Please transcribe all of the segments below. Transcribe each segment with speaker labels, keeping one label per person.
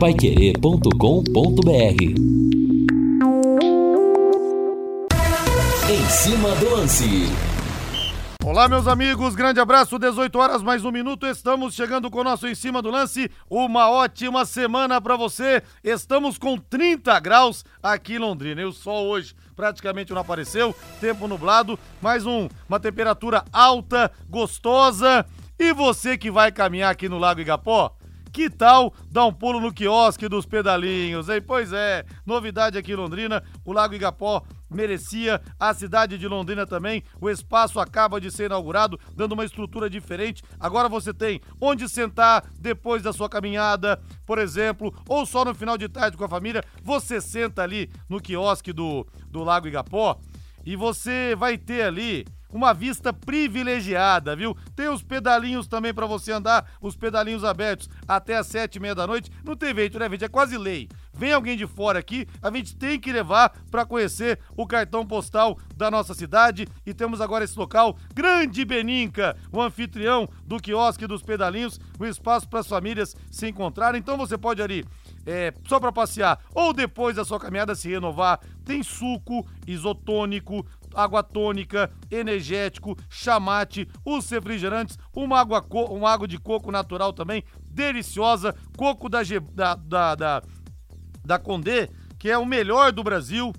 Speaker 1: paiquerê.com.br Em cima do lance.
Speaker 2: Olá, meus amigos, grande abraço, 18 horas mais um minuto. Estamos chegando com o nosso Em Cima do Lance. Uma ótima semana para você. Estamos com 30 graus aqui em Londrina. E o sol hoje praticamente não apareceu, tempo nublado, mais um, uma temperatura alta, gostosa. E você que vai caminhar aqui no Lago Igapó, que tal dar um pulo no quiosque dos pedalinhos, hein? Pois é, novidade aqui em Londrina, o Lago Igapó merecia, a cidade de Londrina também. O espaço acaba de ser inaugurado, dando uma estrutura diferente. Agora você tem onde sentar depois da sua caminhada, por exemplo, ou só no final de tarde com a família. Você senta ali no quiosque do, do Lago Igapó e você vai ter ali uma vista privilegiada, viu? Tem os pedalinhos também para você andar, os pedalinhos abertos até as sete e meia da noite. Não tem jeito, né, gente? É quase lei. Vem alguém de fora aqui, a gente tem que levar para conhecer o cartão postal da nossa cidade. E temos agora esse local, Grande Beninca, o anfitrião do quiosque dos pedalinhos, o espaço para as famílias se encontrarem. Então você pode ali é, só para passear ou depois da sua caminhada se renovar. Tem suco isotônico, água tônica, energético, chamate, os refrigerantes, uma água, uma água de coco natural também, deliciosa, coco da, da, da, da, da Condé, que é o melhor do Brasil.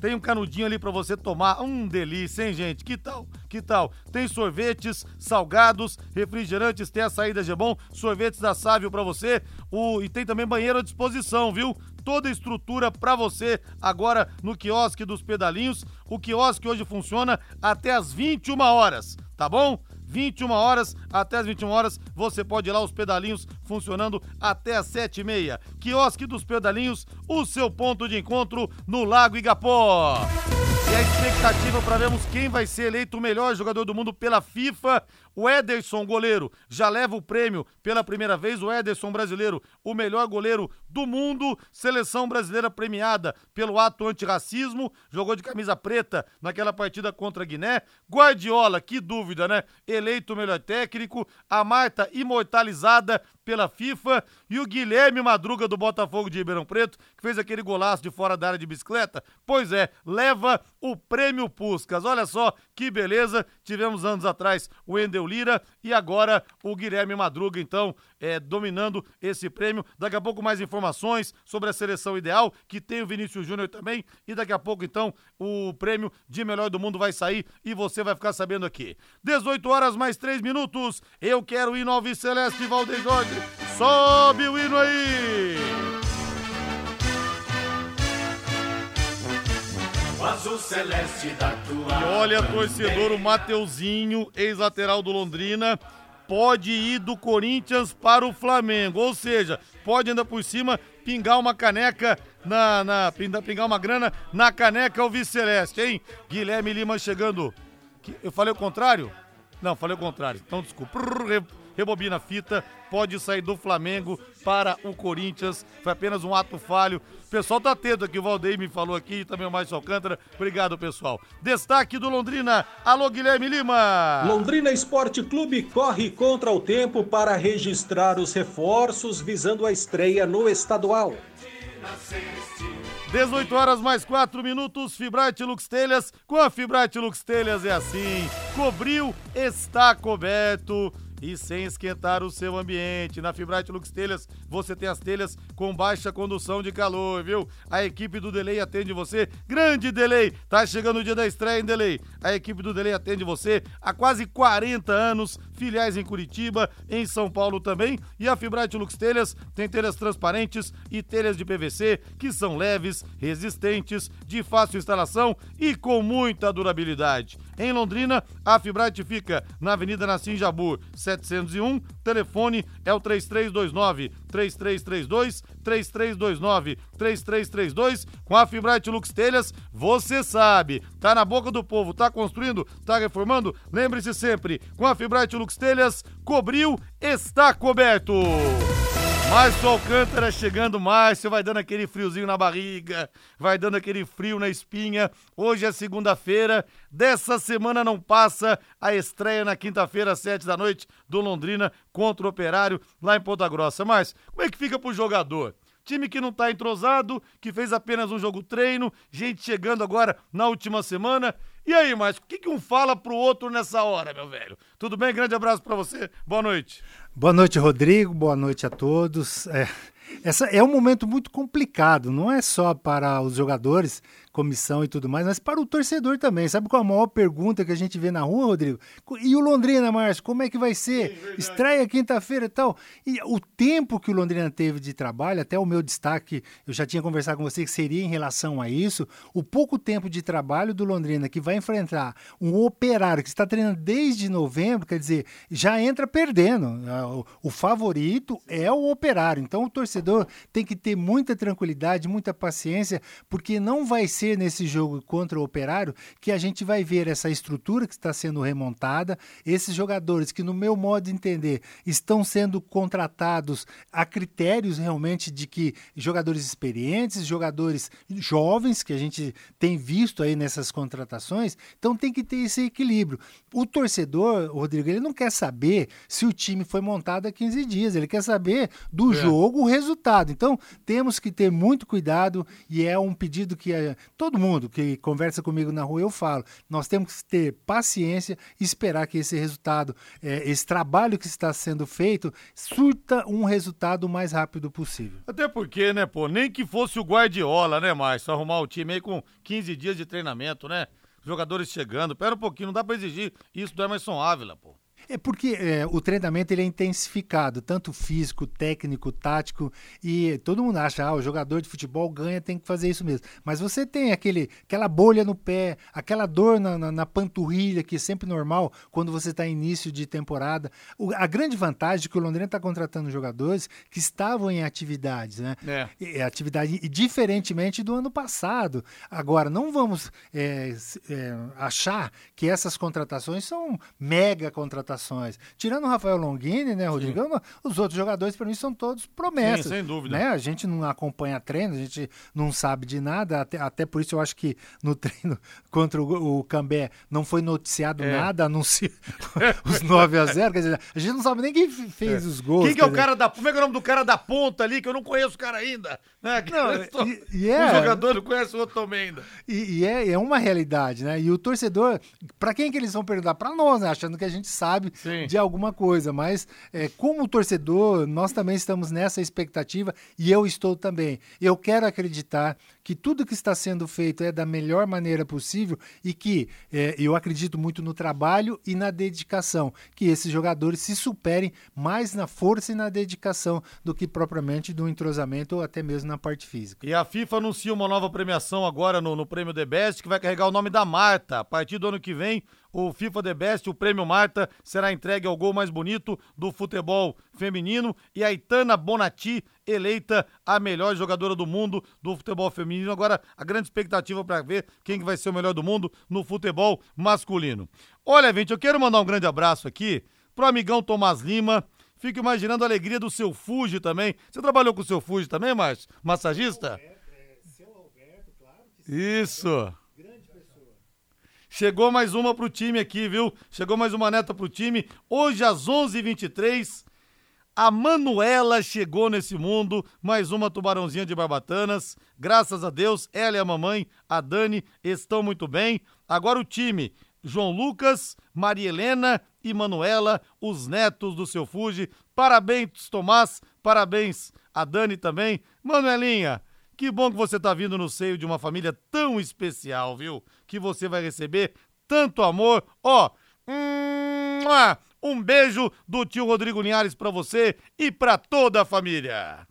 Speaker 2: Tem um canudinho ali para você tomar. Um delícia, hein, gente? Que tal? Que tal? Tem sorvetes, salgados, refrigerantes, tem a saída Gebon, sorvetes da Sávio para você. O, e tem também banheiro à disposição, viu? Toda a estrutura para você agora no quiosque dos pedalinhos. O quiosque hoje funciona até as 21 horas, tá bom? 21 horas até as 21 horas. Você pode ir lá, os pedalinhos funcionando até as 7 e meia. Quiosque dos Pedalinhos, o seu ponto de encontro no Lago Igapó. E a expectativa para vermos quem vai ser eleito o melhor jogador do mundo pela FIFA. O Ederson, goleiro, já leva o prêmio pela primeira vez. O Ederson brasileiro, o melhor goleiro do mundo. Seleção brasileira premiada pelo ato antirracismo. Jogou de camisa preta naquela partida contra a Guiné. Guardiola, que dúvida, né? Eleito o melhor técnico. A Marta, imortalizada pela FIFA. E o Guilherme Madruga do Botafogo de Ribeirão Preto, que fez aquele golaço de fora da área de bicicleta. Pois é, leva o prêmio Puscas. Olha só que beleza. Tivemos anos atrás o Wendel Lira e agora o Guilherme Madruga, então, é, dominando esse prêmio. Daqui a pouco mais informações sobre a seleção ideal, que tem o Vinícius Júnior também. E daqui a pouco, então, o prêmio de melhor do mundo vai sair e você vai ficar sabendo aqui. 18 horas mais 3 minutos. Eu quero ir no Celeste Valdeir Jorge. Sobe o hino aí!
Speaker 3: azul celeste da tua.
Speaker 2: E olha, torcedor, o Mateuzinho, ex-lateral do Londrina, pode ir do Corinthians para o Flamengo. Ou seja, pode ainda por cima pingar uma caneca na. na pingar uma grana na caneca o Celeste, hein? Guilherme Lima chegando. Eu falei o contrário? Não, falei o contrário. Então, desculpa rebobina a fita, pode sair do Flamengo para o Corinthians. Foi apenas um ato falho. O pessoal tá atento aqui, o Valdeir me falou aqui, também o Márcio Alcântara. Obrigado, pessoal. Destaque do Londrina. Alô, Guilherme Lima.
Speaker 4: Londrina Esporte Clube corre contra o tempo para registrar os reforços visando a estreia no estadual.
Speaker 2: 18 horas mais 4 minutos, Fibrate Lux Telhas. Com a Fibrate Lux Telhas é assim: cobriu, está coberto e sem esquentar o seu ambiente. Na Fibrate Lux Telhas, você tem as telhas com baixa condução de calor, viu? A equipe do Delay atende você. Grande Delay! Tá chegando o dia da estreia em Delay. A equipe do Delay atende você há quase 40 anos, filiais em Curitiba, em São Paulo também. E a Fibrate Lux Telhas tem telhas transparentes e telhas de PVC que são leves, resistentes, de fácil instalação e com muita durabilidade. Em Londrina, a Fibrate fica na Avenida Nassim Jabur, 701. Telefone é o 3329 3332 3329 3332. Com a Fibrate Lux Telhas, você sabe, tá na boca do povo, tá construindo, tá reformando? Lembre-se sempre, com a Fibrate Lux Telhas, cobriu, está coberto. Márcio Alcântara chegando, Márcio, vai dando aquele friozinho na barriga, vai dando aquele frio na espinha. Hoje é segunda-feira, dessa semana não passa a estreia na quinta-feira, às sete da noite, do Londrina contra o Operário, lá em Ponta Grossa. Mas como é que fica pro jogador? Time que não tá entrosado, que fez apenas um jogo treino, gente chegando agora na última semana. E aí, mas o que, que um fala pro outro nessa hora, meu velho? Tudo bem? Grande abraço para você. Boa noite.
Speaker 5: Boa noite, Rodrigo. Boa noite a todos. É, essa é um momento muito complicado, não é só para os jogadores, comissão e tudo mais, mas para o torcedor também. Sabe qual é a maior pergunta que a gente vê na rua, Rodrigo? E o Londrina, Márcio, como é que vai ser? Sim, Estreia quinta-feira e tal. E o tempo que o Londrina teve de trabalho, até o meu destaque, eu já tinha conversado com você que seria em relação a isso, o pouco tempo de trabalho do Londrina que vai enfrentar um operário que está treinando desde novembro, quer dizer, já entra perdendo. O favorito é o operário. Então o torcedor tem que ter muita tranquilidade, muita paciência, porque não vai ser ser nesse jogo contra o Operário que a gente vai ver essa estrutura que está sendo remontada, esses jogadores que, no meu modo de entender, estão sendo contratados a critérios realmente de que jogadores experientes, jogadores jovens, que a gente tem visto aí nessas contratações, então tem que ter esse equilíbrio. O torcedor, Rodrigo, ele não quer saber se o time foi montado há 15 dias, ele quer saber do é. jogo o resultado. Então temos que ter muito cuidado e é um pedido que todo mundo que conversa comigo na rua, eu falo, nós temos que ter paciência e esperar que esse resultado, é, esse trabalho que está sendo feito, surta um resultado o mais rápido possível.
Speaker 2: Até porque, né, pô, nem que fosse o Guardiola, né, Márcio, arrumar o time aí com 15 dias de treinamento, né? Jogadores chegando, pera um pouquinho, não dá pra exigir isso do Emerson Ávila, pô.
Speaker 5: É porque é, o treinamento ele é intensificado, tanto físico, técnico, tático, e todo mundo acha, ah, o jogador de futebol ganha, tem que fazer isso mesmo. Mas você tem aquele, aquela bolha no pé, aquela dor na, na, na panturrilha, que é sempre normal quando você está em início de temporada. O, a grande vantagem é que o Londrina está contratando jogadores que estavam em atividades, né? É. E, atividade, e diferentemente do ano passado. Agora, não vamos é, é, achar que essas contratações são mega contratações contratações. Tirando o Rafael Longini, né, Rodrigo? Sim. Os outros jogadores, para mim, são todos promessas. Sim,
Speaker 2: sem dúvida.
Speaker 5: Né? A gente não acompanha treino, a gente não sabe de nada. Até, até por isso eu acho que no treino contra o, o Cambé não foi noticiado é. nada, anunciou os 9 a 0 Quer dizer, a gente não sabe nem quem fez é. os gols.
Speaker 2: Quem que é o cara da. Como é que é o nome do cara da ponta ali, que eu não conheço o cara ainda? Né? Não, e, e é, um jogador não conhece o outro também ainda.
Speaker 5: E, e é, é uma realidade, né? E o torcedor, para quem que eles vão perguntar? Para nós, né? Achando que a gente sabe sabe Sim. de alguma coisa. Mas, é, como torcedor, nós também estamos nessa expectativa e eu estou também. Eu quero acreditar que tudo que está sendo feito é da melhor maneira possível e que é, eu acredito muito no trabalho e na dedicação, que esses jogadores se superem mais na força e na dedicação do que propriamente do entrosamento ou até mesmo na parte física.
Speaker 2: E a FIFA anuncia uma nova premiação agora no, no prêmio The Best que vai carregar o nome da Marta. A partir do ano que vem, o FIFA The Best, o prêmio Marta, será entregue ao gol mais bonito do futebol feminino e a Itana Bonatti eleita a melhor jogadora do mundo do futebol feminino. Agora, a grande expectativa para ver quem vai ser o melhor do mundo no futebol masculino. Olha, gente, eu quero mandar um grande abraço aqui pro amigão Tomás Lima. Fico imaginando a alegria do seu Fuji também. Você trabalhou com o seu Fuji também, Márcio? Massagista? Isso. Chegou mais uma pro time aqui, viu? Chegou mais uma neta pro time. Hoje às 11h23, a Manuela chegou nesse mundo, mais uma tubarãozinha de barbatanas. Graças a Deus, ela e a mamãe, a Dani, estão muito bem. Agora o time, João Lucas, Maria Helena e Manuela, os netos do seu Fuji. Parabéns, Tomás, parabéns a Dani também. Manuelinha, que bom que você está vindo no seio de uma família tão especial, viu? Que você vai receber tanto amor. Ó, um beijo do tio Rodrigo Linhares para você e para toda a família.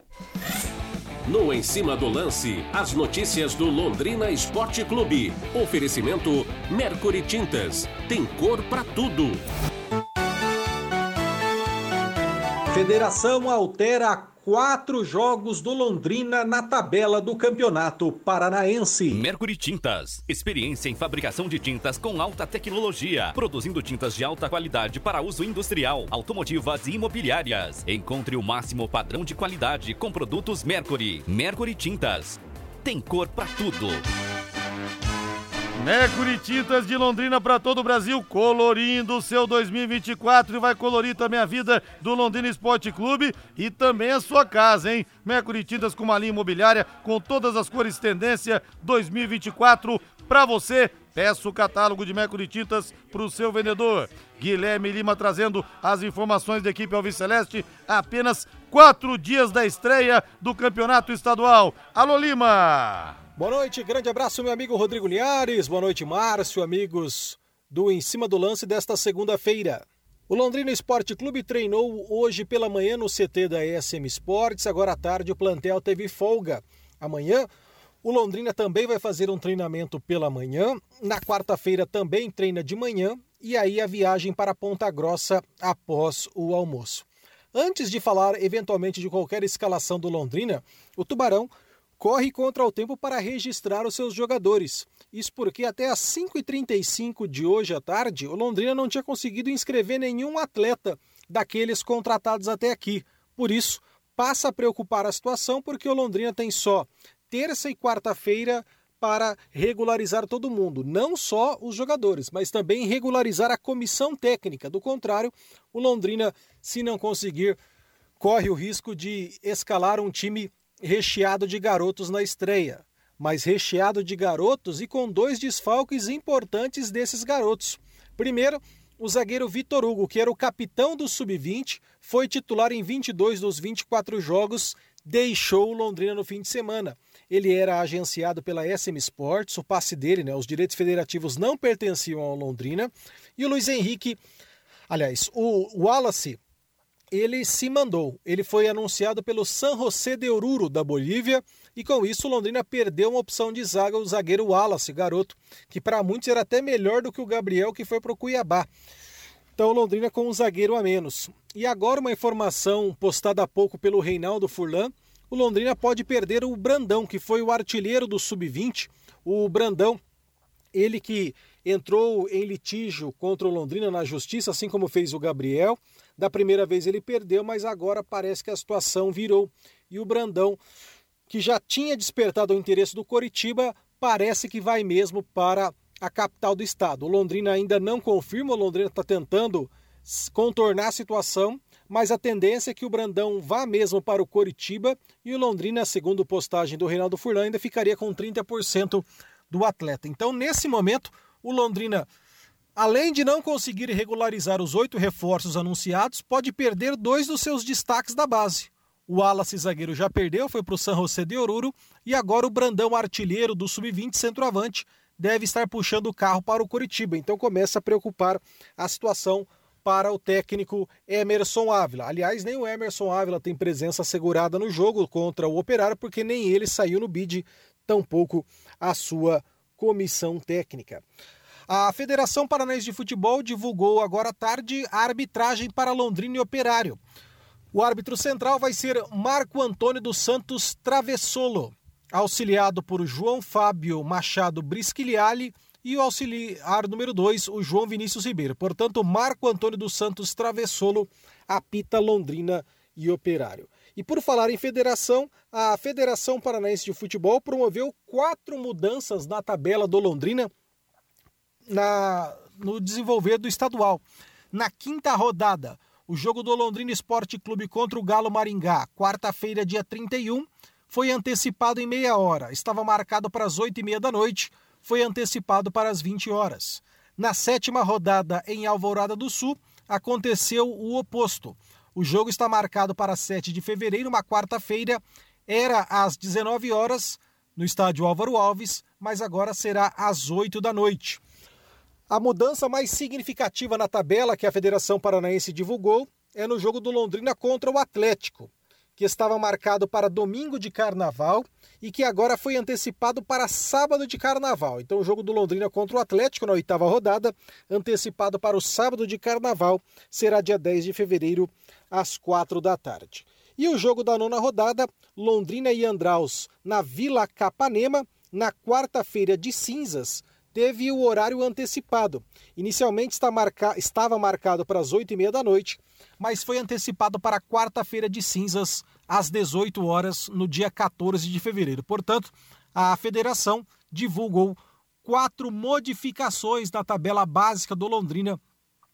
Speaker 1: No Em Cima do Lance, as notícias do Londrina Esporte Clube. Oferecimento Mercury Tintas. Tem cor para tudo.
Speaker 4: Federação altera quatro jogos do Londrina na tabela do Campeonato Paranaense.
Speaker 1: Mercury Tintas, experiência em fabricação de tintas com alta tecnologia, produzindo tintas de alta qualidade para uso industrial, automotivas e imobiliárias. Encontre o máximo padrão de qualidade com produtos Mercury. Mercury Tintas. Tem cor para tudo.
Speaker 2: Mercury Tintas de Londrina para todo o Brasil, colorindo o seu 2024 e vai colorir também a vida do Londrina Esporte Clube e também a sua casa, hein? Mercury Tintas com uma linha imobiliária com todas as cores tendência 2024 para você. Peça o catálogo de Mercury Tintas para o seu vendedor. Guilherme Lima trazendo as informações da equipe Alves Celeste apenas quatro dias da estreia do campeonato estadual. Alô Lima!
Speaker 6: Boa noite, grande abraço, meu amigo Rodrigo Linhares. Boa noite, Márcio, amigos do Em Cima do Lance desta segunda-feira. O Londrina Esporte Clube treinou hoje pela manhã no CT da ESM Sports. Agora à tarde o plantel teve folga. Amanhã o Londrina também vai fazer um treinamento pela manhã. Na quarta-feira também treina de manhã. E aí a viagem para Ponta Grossa após o almoço. Antes de falar eventualmente de qualquer escalação do Londrina, o Tubarão corre contra o tempo para registrar os seus jogadores. Isso porque até às 5h35 de hoje à tarde, o Londrina não tinha conseguido inscrever nenhum atleta daqueles contratados até aqui. Por isso, passa a preocupar a situação porque o Londrina tem só terça e quarta-feira para regularizar todo mundo, não só os jogadores, mas também regularizar a comissão técnica. Do contrário, o Londrina, se não conseguir, corre o risco de escalar um time recheado de garotos na estreia, mas recheado de garotos e com dois desfalques importantes desses garotos. Primeiro, o zagueiro Vitor Hugo, que era o capitão do sub-20, foi titular em 22 dos 24 jogos, deixou o Londrina no fim de semana. Ele era agenciado pela SM Sports, o passe dele, né, os direitos federativos não pertenciam ao Londrina. E o Luiz Henrique, aliás, o Wallace ele se mandou. Ele foi anunciado pelo San José de Oruro, da Bolívia, e com isso Londrina perdeu uma opção de zaga, o zagueiro Wallace, garoto, que para muitos era até melhor do que o Gabriel, que foi para o Cuiabá. Então Londrina com um zagueiro a menos. E agora uma informação postada há pouco pelo Reinaldo Furlan, o Londrina pode perder o Brandão, que foi o artilheiro do Sub-20. O Brandão, ele que entrou em litígio contra o Londrina na justiça, assim como fez o Gabriel. Da primeira vez ele perdeu, mas agora parece que a situação virou. E o Brandão, que já tinha despertado o interesse do Coritiba, parece que vai mesmo para a capital do estado. O Londrina ainda não confirma, o Londrina está tentando contornar a situação, mas a tendência é que o Brandão vá mesmo para o Coritiba e o Londrina, segundo postagem do Reinaldo Furlan, ainda ficaria com 30% do atleta. Então, nesse momento, o Londrina além de não conseguir regularizar os oito reforços anunciados, pode perder dois dos seus destaques da base. O Wallace zagueiro já perdeu, foi para o San José de Oruro, e agora o Brandão artilheiro do Sub-20 centroavante deve estar puxando o carro para o Curitiba. Então começa a preocupar a situação para o técnico Emerson Ávila. Aliás, nem o Emerson Ávila tem presença assegurada no jogo contra o Operário, porque nem ele saiu no bid, tampouco a sua comissão técnica. A Federação Paranaense de Futebol divulgou agora à tarde a arbitragem para Londrina e Operário. O árbitro central vai ser Marco Antônio dos Santos Travessolo, auxiliado por João Fábio Machado Brisquiliali e o auxiliar número 2, o João Vinícius Ribeiro. Portanto, Marco Antônio dos Santos Travessolo apita Londrina e Operário. E por falar em federação, a Federação Paranaense de Futebol promoveu quatro mudanças na tabela do Londrina na, no desenvolver do estadual. Na quinta rodada, o jogo do Londrina Esporte Clube contra o Galo Maringá, quarta-feira, dia 31, foi antecipado em meia hora. Estava marcado para as oito e meia da noite, foi antecipado para as 20 horas. Na sétima rodada, em Alvorada do Sul, aconteceu o oposto. O jogo está marcado para 7 de fevereiro, uma quarta-feira, era às 19 horas, no estádio Álvaro Alves, mas agora será às 8 da noite. A mudança mais significativa na tabela que a Federação Paranaense divulgou é no jogo do Londrina contra o Atlético, que estava marcado para domingo de carnaval e que agora foi antecipado para sábado de carnaval. Então, o jogo do Londrina contra o Atlético na oitava rodada, antecipado para o sábado de carnaval, será dia 10 de fevereiro, às quatro da tarde. E o jogo da nona rodada, Londrina e Andraus na Vila Capanema, na quarta-feira de cinzas, teve o horário antecipado. Inicialmente marca... estava marcado para as 8h30 da noite, mas foi antecipado para quarta-feira de cinzas, às 18 horas, no dia 14 de fevereiro. Portanto, a federação divulgou quatro modificações na tabela básica do Londrina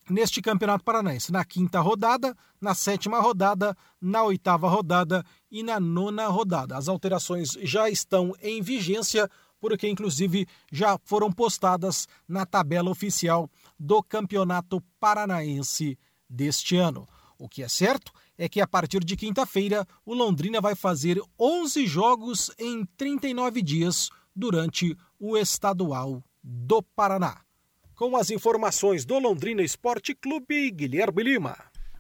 Speaker 6: neste Campeonato Paranaense. Na quinta rodada, na sétima rodada, na oitava rodada e na nona rodada. As alterações já estão em vigência, porque inclusive já foram postadas na tabela oficial do Campeonato Paranaense deste ano. O que é certo é que a partir de quinta-feira, o Londrina vai fazer 11 jogos em 39 dias durante o estadual do Paraná. Com as informações do Londrina Esporte Clube, Guilherme Lima.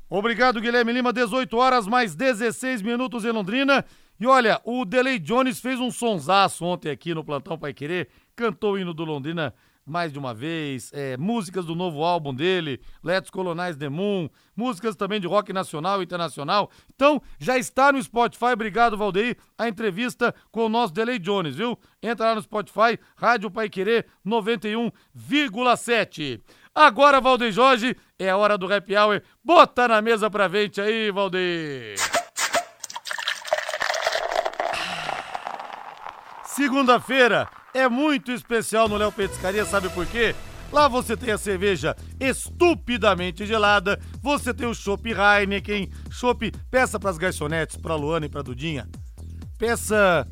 Speaker 2: Obrigado, Guilherme Lima. 18 horas mais 16 minutos em Londrina. E olha, o Delay Jones fez um sonsaço ontem aqui no Plantão Pai Querer, cantou o hino do Londrina mais de uma vez, é, músicas do novo álbum dele, Let's Colonize the Moon, músicas também de rock nacional e internacional. Então, já está no Spotify, obrigado Valdeir, a entrevista com o nosso Delay Jones, viu? Entra lá no Spotify, Rádio Pai Querer 91,7. Agora, Valdeir Jorge, é a hora do Happy Hour. Bota na mesa pra frente aí, Valdeir. Segunda-feira, é muito especial no Léo Petiscaria, sabe por quê? Lá você tem a cerveja estupidamente gelada, você tem o chopp Heineken, chopp, peça pras garçonetes, pra Luana e pra Dudinha. Peça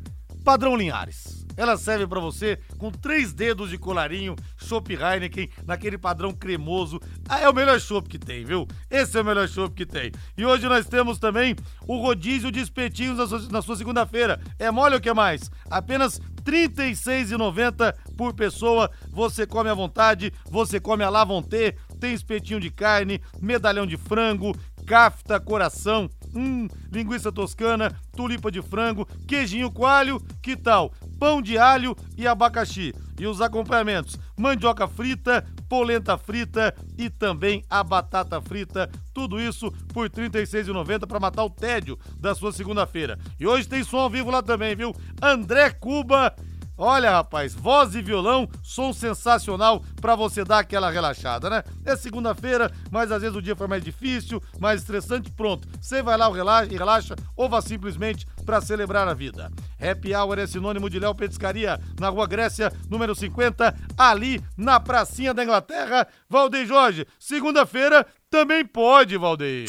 Speaker 2: padrão Linhares. Ela serve para você com três dedos de colarinho, chopp Heineken, naquele padrão cremoso. Ah, é o melhor chopp que tem, viu? Esse é o melhor chopp que tem. E hoje nós temos também o rodízio de espetinhos na sua, na sua segunda-feira. É mole ou que mais? Apenas R$ 36,90 por pessoa. Você come à vontade, você come à vontade, tem espetinho de carne, medalhão de frango, cafta, coração, hum, linguiça toscana, tulipa de frango, queijinho coalho, que tal? Pão de alho e abacaxi. E os acompanhamentos: mandioca frita, polenta frita e também a batata frita. Tudo isso por R$ 36,90 para matar o tédio da sua segunda-feira. E hoje tem som ao vivo lá também, viu? André Cuba Olha, rapaz, voz e violão, som sensacional para você dar aquela relaxada, né? É segunda-feira, mas às vezes o dia foi mais difícil, mais estressante, pronto. Você vai lá e relaxa, ou vá simplesmente para celebrar a vida. Happy Hour é sinônimo de Léo Petiscaria, na Rua Grécia, número 50, ali na pracinha da Inglaterra. Valdeir Jorge, segunda-feira também pode, Valdeir.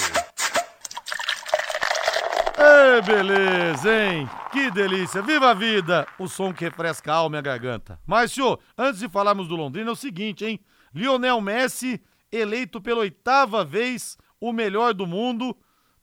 Speaker 2: Beleza, hein? Que delícia! Viva a vida! O som que refresca a alma e a garganta. Mas, senhor, antes de falarmos do Londrina, é o seguinte, hein? Lionel Messi, eleito pela oitava vez o melhor do mundo,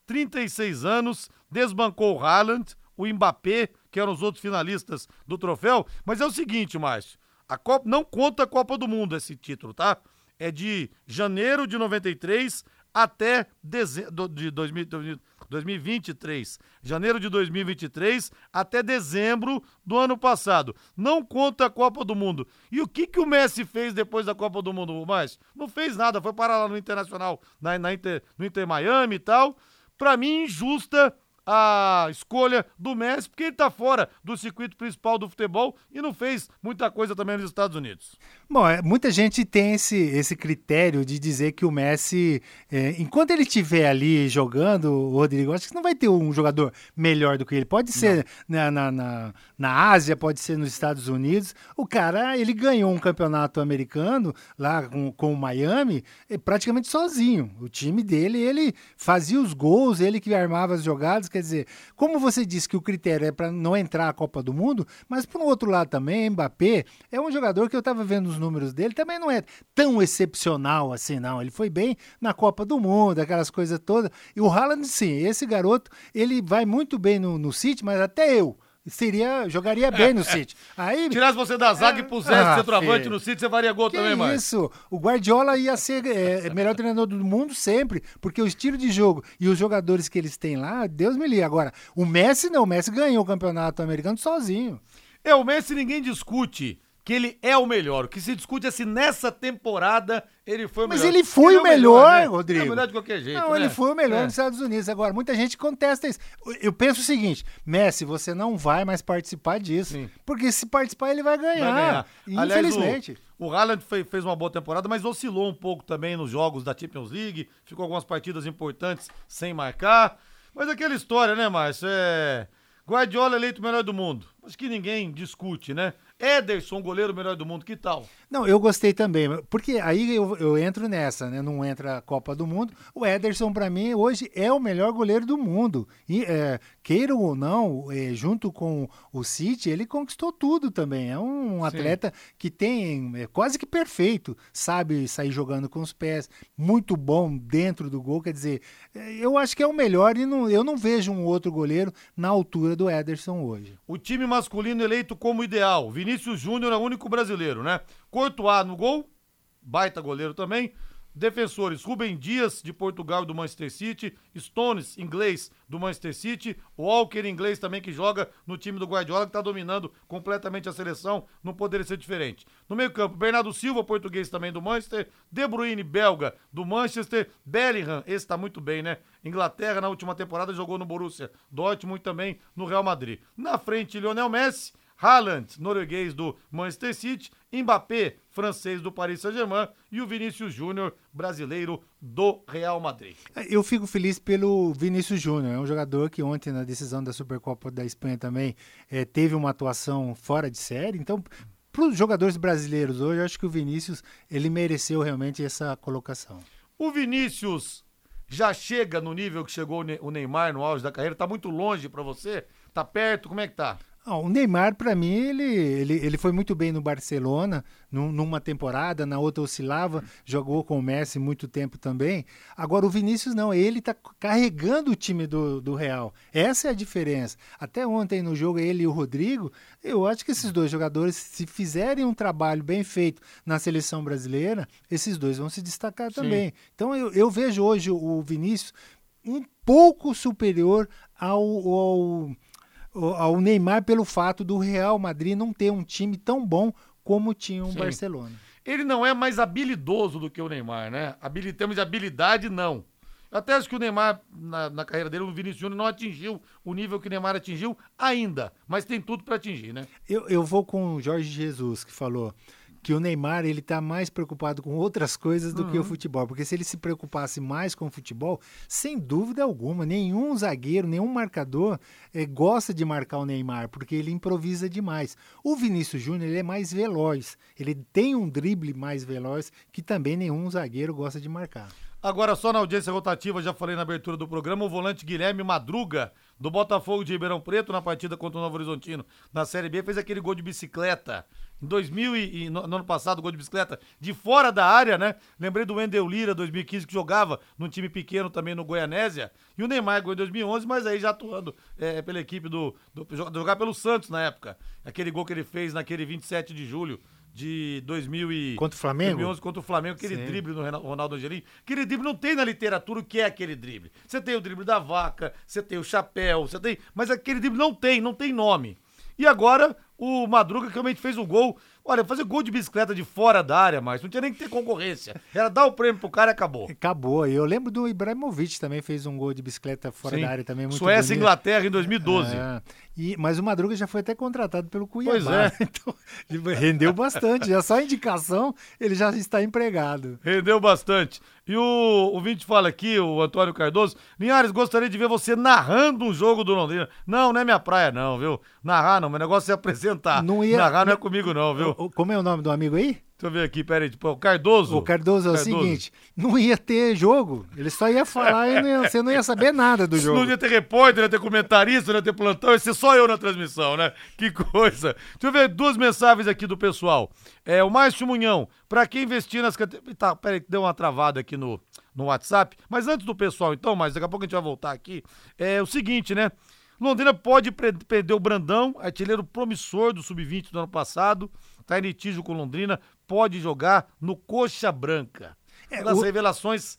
Speaker 2: 36 anos, desbancou o Haaland, o Mbappé, que eram os outros finalistas do troféu. Mas é o seguinte, Márcio, a Copa não conta a Copa do Mundo esse título, tá? É de janeiro de 93 até dezembro de 2000, 2023, janeiro de 2023 até dezembro do ano passado. Não conta a Copa do Mundo. E o que que o Messi fez depois da Copa do Mundo, mais? Não fez nada, foi parar lá no Internacional, na, na Inter, no Inter Miami e tal. Pra mim, injusta a escolha do Messi, porque ele tá fora do circuito principal do futebol e não fez muita coisa também nos Estados Unidos.
Speaker 5: Bom, é, muita gente tem esse, esse critério de dizer que o Messi, é, enquanto ele estiver ali jogando, o Rodrigo, acho que não vai ter um jogador melhor do que ele. Pode ser na, na, na, na, Ásia, pode ser nos Estados Unidos. O cara, ele ganhou um campeonato americano lá com, com o Miami é, praticamente sozinho. O time dele, ele fazia os gols, ele que armava as jogadas Quer dizer, como você disse que o critério é para não entrar a Copa do Mundo, mas por um outro lado também, Mbappé é um jogador que eu estava vendo os números dele, também não é tão excepcional assim, não. Ele foi bem na Copa do Mundo, aquelas coisas todas. E o Haaland, sim, esse garoto, ele vai muito bem no, no City, mas até eu seria jogaria bem no City. Aí
Speaker 2: tirasse você da zaga é, e pusesse ah, centroavante filho. no City, você faria gol que também, mais.
Speaker 5: Isso, o Guardiola ia ser é, melhor treinador do mundo sempre, porque o estilo de jogo e os jogadores que eles têm lá, Deus me livre. Agora, o Messi não, o Messi ganhou o campeonato americano sozinho.
Speaker 2: É, o Messi ninguém discute que ele é o melhor. O que se discute é se nessa temporada ele foi o
Speaker 5: Mas
Speaker 2: melhor.
Speaker 5: Mas ele foi ele o melhor, melhor né? Rodrigo. É o
Speaker 2: melhor de qualquer jeito.
Speaker 5: Não,
Speaker 2: né?
Speaker 5: ele foi o melhor é. nos Estados Unidos. Agora, muita gente contesta isso. Eu penso o seguinte: Messi, você não vai mais participar disso. Sim. Porque se participar, ele vai ganhar. Vai ganhar. Infelizmente.
Speaker 2: Aliás, o, o Haaland fez uma boa temporada, mas oscilou um pouco também nos jogos da Champions League. Ficou algumas partidas importantes sem marcar. Mas aquela história, né, Márcio? É. Guardiola eleito o melhor do mundo. Acho que ninguém discute, né? Ederson, goleiro melhor do mundo, que tal?
Speaker 5: Não, eu gostei também, porque aí eu, eu entro nessa, né? Não entra a Copa do Mundo. O Ederson, para mim, hoje é o melhor goleiro do mundo. E é, queiram ou não, é, junto com o City, ele conquistou tudo também. É um atleta que tem é, quase que perfeito, sabe sair jogando com os pés, muito bom dentro do gol. Quer dizer, é, eu acho que é o melhor e não, eu não vejo um outro goleiro na altura do Ederson hoje.
Speaker 2: O time masculino eleito como ideal. Vinícius Júnior é o único brasileiro, né? Courtois no gol, baita goleiro também. Defensores, Rubem Dias, de Portugal do Manchester City, Stones, inglês, do Manchester City, Walker, inglês também, que joga no time do Guardiola, que está dominando completamente a seleção, não poderia ser diferente. No meio campo, Bernardo Silva, português também do Manchester, De Bruyne, belga, do Manchester, Bellingham, esse está muito bem, né? Inglaterra, na última temporada, jogou no Borussia Dortmund também no Real Madrid. Na frente, Lionel Messi, Haaland, norueguês do Manchester City, Mbappé, francês do Paris Saint-Germain e o Vinícius Júnior, brasileiro do Real Madrid.
Speaker 5: Eu fico feliz pelo Vinícius Júnior, é um jogador que ontem na decisão da Supercopa da Espanha também é, teve uma atuação fora de série, então para os jogadores brasileiros hoje, eu acho que o Vinícius ele mereceu realmente essa colocação.
Speaker 2: O Vinícius já chega no nível que chegou o Neymar no auge da carreira? Tá muito longe para você? Tá perto? Como é que tá?
Speaker 5: Ah, o Neymar, para mim, ele, ele, ele foi muito bem no Barcelona, num, numa temporada, na outra oscilava, jogou com o Messi muito tempo também. Agora, o Vinícius não, ele está carregando o time do, do Real. Essa é a diferença. Até ontem no jogo, ele e o Rodrigo, eu acho que esses dois jogadores, se fizerem um trabalho bem feito na seleção brasileira, esses dois vão se destacar Sim. também. Então, eu, eu vejo hoje o Vinícius um pouco superior ao, ao ao Neymar pelo fato do Real Madrid não ter um time tão bom como tinha o um Barcelona.
Speaker 2: Ele não é mais habilidoso do que o Neymar, né? Temos de habilidade, não. Eu até acho que o Neymar, na, na carreira dele, o Vinícius Júnior não atingiu o nível que o Neymar atingiu ainda, mas tem tudo para atingir, né?
Speaker 5: Eu, eu vou com o Jorge Jesus, que falou que o Neymar ele está mais preocupado com outras coisas do uhum. que o uhum. futebol, porque se ele se preocupasse mais com o futebol, sem dúvida alguma, nenhum zagueiro, nenhum marcador é, gosta de marcar o Neymar, porque ele improvisa demais. O Vinícius Júnior ele é mais veloz, ele tem um drible mais veloz que também nenhum zagueiro gosta de marcar.
Speaker 2: Agora, só na audiência rotativa, já falei na abertura do programa, o volante Guilherme Madruga, do Botafogo de Ribeirão Preto, na partida contra o Novo Horizontino, na Série B, fez aquele gol de bicicleta. Em 2000 e, e no, no, ano passado, gol de bicicleta de fora da área, né? Lembrei do Wendel Lira, 2015, que jogava num time pequeno também no Goianésia. E o Neymar gol em 2011, mas aí já atuando é, pela equipe do, do, Jogar pelo Santos na época. Aquele gol que ele fez naquele 27 de julho de 2000 e...
Speaker 5: Contra o Flamengo?
Speaker 2: 2011, contra o Flamengo, aquele Sim. drible no Ronaldo Angelim. Aquele drible não tem na literatura o que é aquele drible. Você tem o drible da vaca, você tem o chapéu, você tem... Mas aquele drible não tem, não tem nome. E agora o Madruga que realmente fez o gol Olha, fazer gol de bicicleta de fora da área, mas não tinha nem que ter concorrência. Era dar o prêmio pro cara e acabou.
Speaker 5: Acabou. Eu lembro do Ibrahimovic também fez um gol de bicicleta fora Sim. da área também. Muito
Speaker 2: Suécia e Inglaterra em 2012. É.
Speaker 5: E, mas o Madruga já foi até contratado pelo Cuiabá. Pois é. Então, rendeu bastante. Já só a indicação, ele já está empregado.
Speaker 2: Rendeu bastante. E o, o Vinte fala aqui, o Antônio Cardoso, Linhares, gostaria de ver você narrando um jogo do Londrina. Não, não é minha praia não, viu? Narrar não, meu negócio é apresentar. Não ia, Narrar não é comigo não, viu?
Speaker 5: Como é o nome do amigo aí?
Speaker 2: Deixa eu ver aqui, peraí, tipo, o Cardoso.
Speaker 5: O Cardoso é o Cardoso. seguinte, não ia ter jogo, ele só ia falar e não ia, você não ia saber nada do jogo.
Speaker 2: Não ia ter repórter, não ia ter comentarista, não ia ter plantão, ia ser só eu na transmissão, né? Que coisa. Deixa eu ver duas mensagens aqui do pessoal. É, o Márcio Munhão, pra quem investir nas. Tá, peraí, deu uma travada aqui no, no WhatsApp. Mas antes do pessoal, então, mas daqui a pouco a gente vai voltar aqui. É o seguinte, né? Londrina pode perder o Brandão, artilheiro promissor do Sub-20 do ano passado tá em litígio com Londrina, pode jogar no Coxa Branca. É, das o... revelações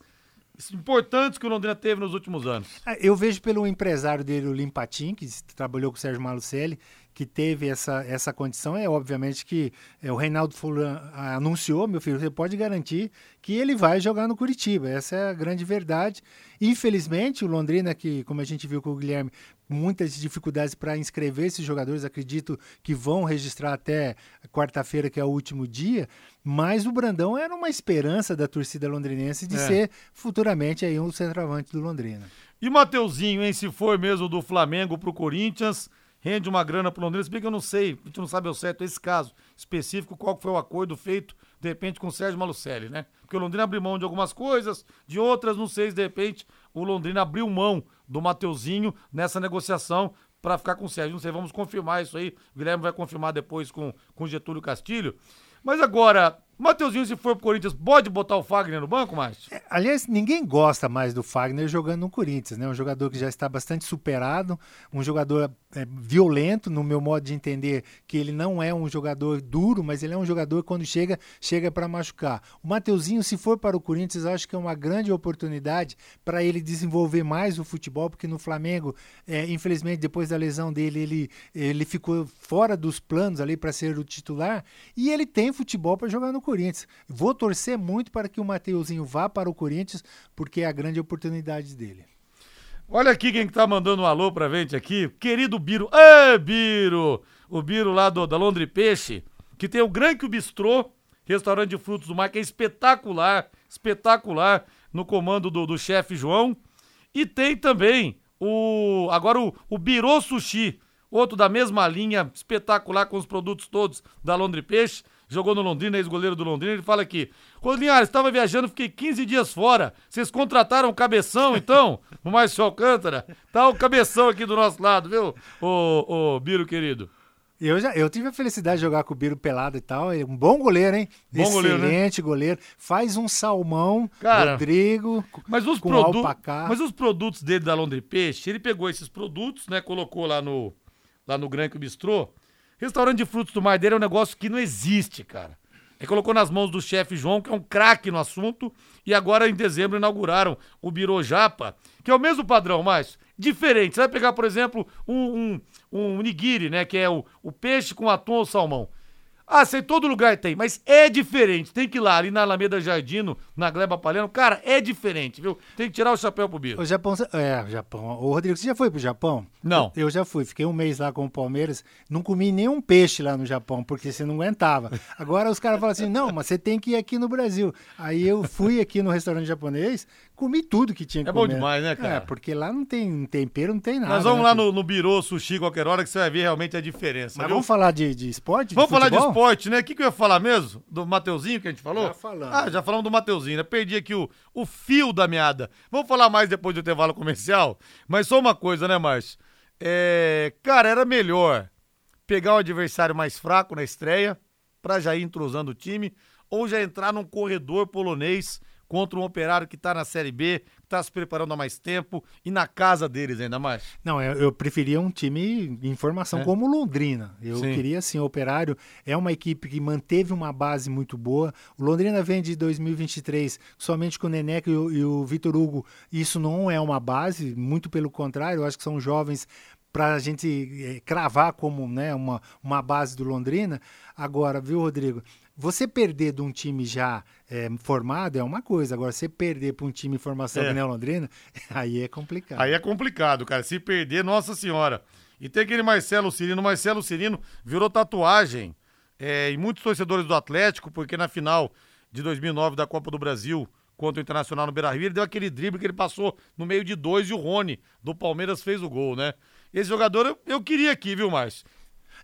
Speaker 2: importantes que o Londrina teve nos últimos anos.
Speaker 5: É, eu vejo pelo empresário dele, o Limpatim, que trabalhou com o Sérgio Malucelli, que teve essa, essa condição. É obviamente que é, o Reinaldo Fulan anunciou, meu filho, você pode garantir que ele vai jogar no Curitiba. Essa é a grande verdade. Infelizmente, o Londrina, que, como a gente viu com o Guilherme, muitas dificuldades para inscrever esses jogadores, acredito que vão registrar até quarta-feira, que é o último dia, mas o Brandão era uma esperança da torcida londrinense de é. ser futuramente aí um centroavante do Londrina.
Speaker 2: E Mateuzinho, hein, se for mesmo do Flamengo para o Corinthians, rende uma grana pro Londrina, se bem que eu não sei, a gente não sabe ao certo esse caso específico, qual foi o acordo feito, de repente, com o Sérgio Malucelli, né? Porque o Londrina abriu mão de algumas coisas, de outras, não sei se de repente o Londrina abriu mão do Mateuzinho nessa negociação para ficar com o Sérgio. Não sei, vamos confirmar isso aí. O Guilherme vai confirmar depois com, com o Getúlio Castilho. Mas agora, Mateuzinho, se for pro Corinthians, pode botar o Fagner no banco, Márcio?
Speaker 5: É, aliás, ninguém gosta mais do Fagner jogando no Corinthians, né? Um jogador que já está bastante superado, um jogador é, violento, no meu modo de entender, que ele não é um jogador duro, mas ele é um jogador quando chega, chega para machucar. O Mateuzinho, se for para o Corinthians, acho que é uma grande oportunidade para ele desenvolver mais o futebol, porque no Flamengo, é, infelizmente, depois da lesão dele, ele, ele ficou fora dos planos ali para ser o titular, e ele tem futebol para jogar no Corinthians. Vou torcer muito para que o Mateuzinho vá para o Corinthians, porque é a grande oportunidade dele.
Speaker 2: Olha aqui quem tá mandando um alô pra gente aqui. Querido Biro. Ê, Biro! O Biro lá do, da Londre Peixe, que tem o Granque Bistrô, restaurante de frutos do mar, que é espetacular, espetacular, no comando do, do chefe João. E tem também o, agora o, o Birô Sushi, outro da mesma linha, espetacular com os produtos todos da Londre Peixe jogou no Londrina, ex-goleiro do Londrina, ele fala aqui: Rodinhares, estava viajando, fiquei 15 dias fora. Vocês contrataram o cabeção, então? o Márcio Alcântara? Tá o cabeção aqui do nosso lado, viu, ô, ô Biro querido?
Speaker 5: Eu, já, eu tive a felicidade de jogar com o Biro pelado e tal. É um bom goleiro, hein?
Speaker 2: Bom
Speaker 5: Excelente
Speaker 2: goleiro, né?
Speaker 5: goleiro. Faz um salmão,
Speaker 2: Cara,
Speaker 5: Rodrigo,
Speaker 2: Mas os,
Speaker 5: com
Speaker 2: produ
Speaker 5: alpacá.
Speaker 2: mas os produtos dele da Londre Peixe, ele pegou esses produtos, né? Colocou lá no, lá no Granco Bistrô. Restaurante de frutos do mar dele é um negócio que não existe, cara. Ele colocou nas mãos do chefe João, que é um craque no assunto, e agora em dezembro inauguraram o Biro Japa, que é o mesmo padrão, mas diferente. Você vai pegar, por exemplo, um, um, um nigiri, né? Que é o, o peixe com atum ou salmão. Ah, sei, todo lugar tem, mas é diferente. Tem que ir lá, ali na Alameda Jardino, na Gleba Palhano. Cara, é diferente, viu? Tem que tirar o chapéu pro Biro.
Speaker 5: O Japão. É, o Japão. Ô, Rodrigo, você já foi pro Japão?
Speaker 2: Não.
Speaker 5: Eu já fui. Fiquei um mês lá com o Palmeiras. Não comi nenhum peixe lá no Japão, porque você não aguentava. Agora os caras falam assim: não, mas você tem que ir aqui no Brasil. Aí eu fui aqui no restaurante japonês, comi tudo que tinha que
Speaker 2: É bom
Speaker 5: comer.
Speaker 2: demais, né, cara?
Speaker 5: É, porque lá não tem tempero, não tem nada.
Speaker 2: Nós vamos
Speaker 5: né?
Speaker 2: lá no, no Biro Sushi qualquer hora que você vai ver realmente a diferença.
Speaker 5: Mas
Speaker 2: viu?
Speaker 5: vamos falar de, de esporte?
Speaker 2: Vamos falar de esporte, né? O que, que eu ia falar mesmo? Do Mateuzinho que a gente falou?
Speaker 5: Já falamos.
Speaker 2: Ah, já falamos do Mateuzinho, né? Perdi aqui o, o fio da meada. Vamos falar mais depois do intervalo comercial? Mas só uma coisa, né, Márcio? É, cara, era melhor pegar um adversário mais fraco na estreia pra já ir entrosando o time ou já entrar num corredor polonês contra um operário que tá na Série B, que tá se preparando há mais tempo e na casa deles ainda mais.
Speaker 5: Não, eu, eu preferia um time em formação
Speaker 2: É.
Speaker 5: como o Londrina. Eu
Speaker 2: Sim.
Speaker 5: queria, assim, o Operário é uma equipe que manteve uma base muito boa. O Londrina vem de 2023 somente com o Neneca e o, e o Vitor Hugo. Isso não é uma base, muito pelo contrário, eu acho que são jovens para a gente eh, cravar como né, uma, uma base do Londrina. Agora, viu, Rodrigo? Você perder de um time já eh, formado é uma coisa, agora você perder para um time em formação
Speaker 2: É.
Speaker 5: que nem o Londrina, aí é complicado.
Speaker 2: Aí é complicado, cara. Se perder, nossa senhora. E tem aquele Marcelo Cirino. Marcelo Cirino virou tatuagem é, em muitos torcedores do Atlético, porque na final de 2009 da Copa do Brasil contra o Internacional no Beira-Rio, ele deu aquele drible que ele passou no meio de dois e o Rony do Palmeiras fez o gol, né? Esse jogador eu, eu queria aqui, viu, Márcio?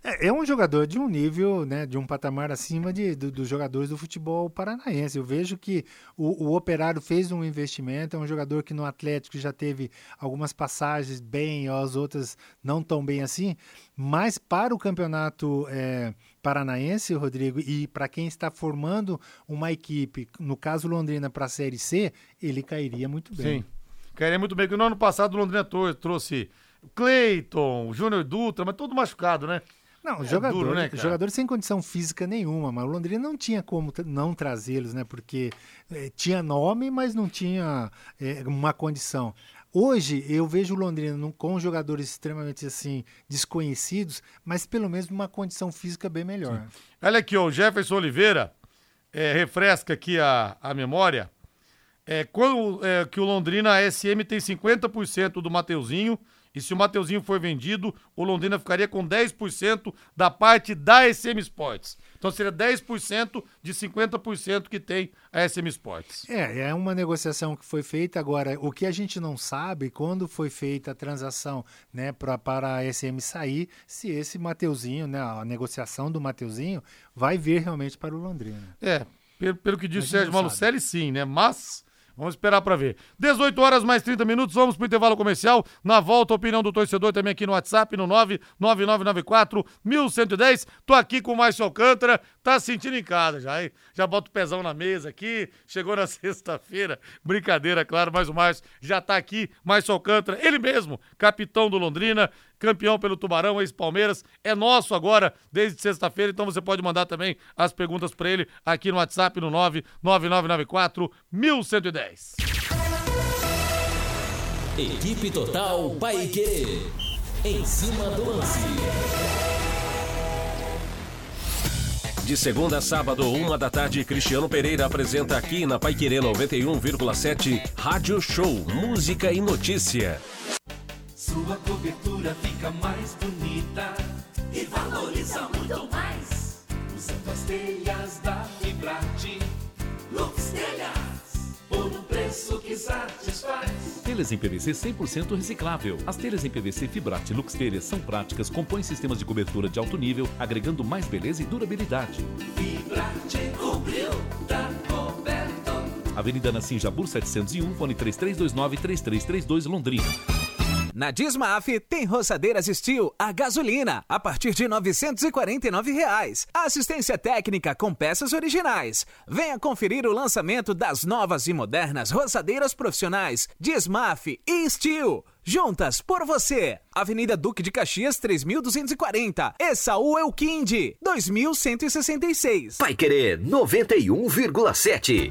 Speaker 5: É, é um jogador de um nível, né, de um patamar acima de, do- dos jogadores do futebol paranaense. Eu vejo que o, o Operário fez um investimento, é um jogador que no Atlético já teve algumas passagens bem, as outras não tão bem assim, mas para o campeonato é, paranaense, Rodrigo, e para quem está formando uma equipe, no caso Londrina para a Série C, ele cairia muito bem.
Speaker 2: Sim. Queria muito bem, que no ano passado o Londrina trou- trouxe Cleiton, Júnior Dutra, mas todo machucado, né?
Speaker 5: Não,
Speaker 2: É
Speaker 5: jogador,
Speaker 2: duro, né, cara?
Speaker 5: jogadores sem condição física nenhuma, mas o Londrina não tinha como não trazê-los, né? Porque eh, tinha nome, mas não tinha eh, uma condição. Hoje eu vejo o Londrina com jogadores extremamente assim desconhecidos, mas pelo menos numa condição física bem melhor.
Speaker 2: Olha aqui, o Jefferson Oliveira é, refresca aqui a, a memória. É, quando, é, que o Londrina SM tem 50% do Mateuzinho E se o Mateuzinho for vendido, o Londrina ficaria com 10% da parte da SM Sports. Então seria 10% de 50% que tem a SM Sports.
Speaker 5: É, é uma negociação que foi feita agora. O que a gente não sabe quando foi feita a transação, né, pra, para a SM sair, se esse Mateuzinho, né, a negociação do Mateuzinho vai vir realmente para o Londrina.
Speaker 2: É, pelo, pelo que disse o Sérgio Malucelli, sim, né? Mas Vamos esperar para ver. 18 horas mais 30 minutos, vamos pro intervalo comercial. Na volta, opinião do torcedor também aqui no WhatsApp, no 99994 1110. Tô aqui com o Márcio Alcântara, tá sentindo em casa já, hein? Já bota o pezão na mesa aqui, chegou na sexta-feira. Brincadeira, claro, mas o Márcio já tá aqui. Márcio Alcântara, ele mesmo, capitão do Londrina, campeão pelo Tubarão, ex-Palmeiras, é nosso agora desde sexta-feira, então você pode mandar também as perguntas para ele aqui no WhatsApp no 99994 1110.
Speaker 7: Equipe Total Paique. Em cima do lance. De segunda a sábado, uma da tarde, Cristiano Pereira apresenta aqui na Paiquerê 91,7 Rádio Show, música e notícia.
Speaker 3: Sua cobertura fica mais bonita e valoriza muito mais. Usando as telhas da Fibrate, Lux Telhas, por um preço que satisfaz.
Speaker 1: Telhas em PVC 100% reciclável. As telhas em PVC Fibrate Lux Telhas são práticas, compõem sistemas de cobertura de alto nível, agregando mais beleza e durabilidade.
Speaker 3: Fibrate cobriu, tá coberto.
Speaker 1: Avenida Nassim Jabur 701, fone 3329-3332 Londrina.
Speaker 8: Na Dismaf tem roçadeiras Steel a gasolina a partir de 949 reais. Assistência técnica com peças originais. Venha conferir o lançamento das novas e modernas roçadeiras profissionais Dismaf e Steel. Juntas por você. Avenida Duque de Caxias 3240. Essaú Elquinde 2166.
Speaker 7: Vai querer 91,7.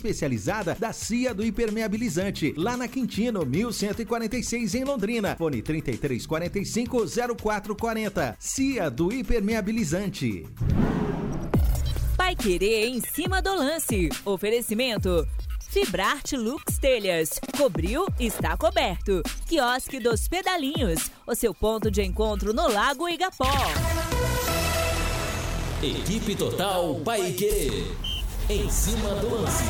Speaker 9: especializada da CIA do Impermeabilizante, lá na Quintino, 1146 em Londrina. Fone 3345 0440. CIA do Impermeabilizante.
Speaker 10: Pai Querer em cima do lance. Oferecimento. Fibrarte Lux Telhas. Cobriu, está coberto. Quiosque dos Pedalinhos. O seu ponto de encontro no Lago Igapó.
Speaker 7: Equipe Total Paique. Em cima do lance.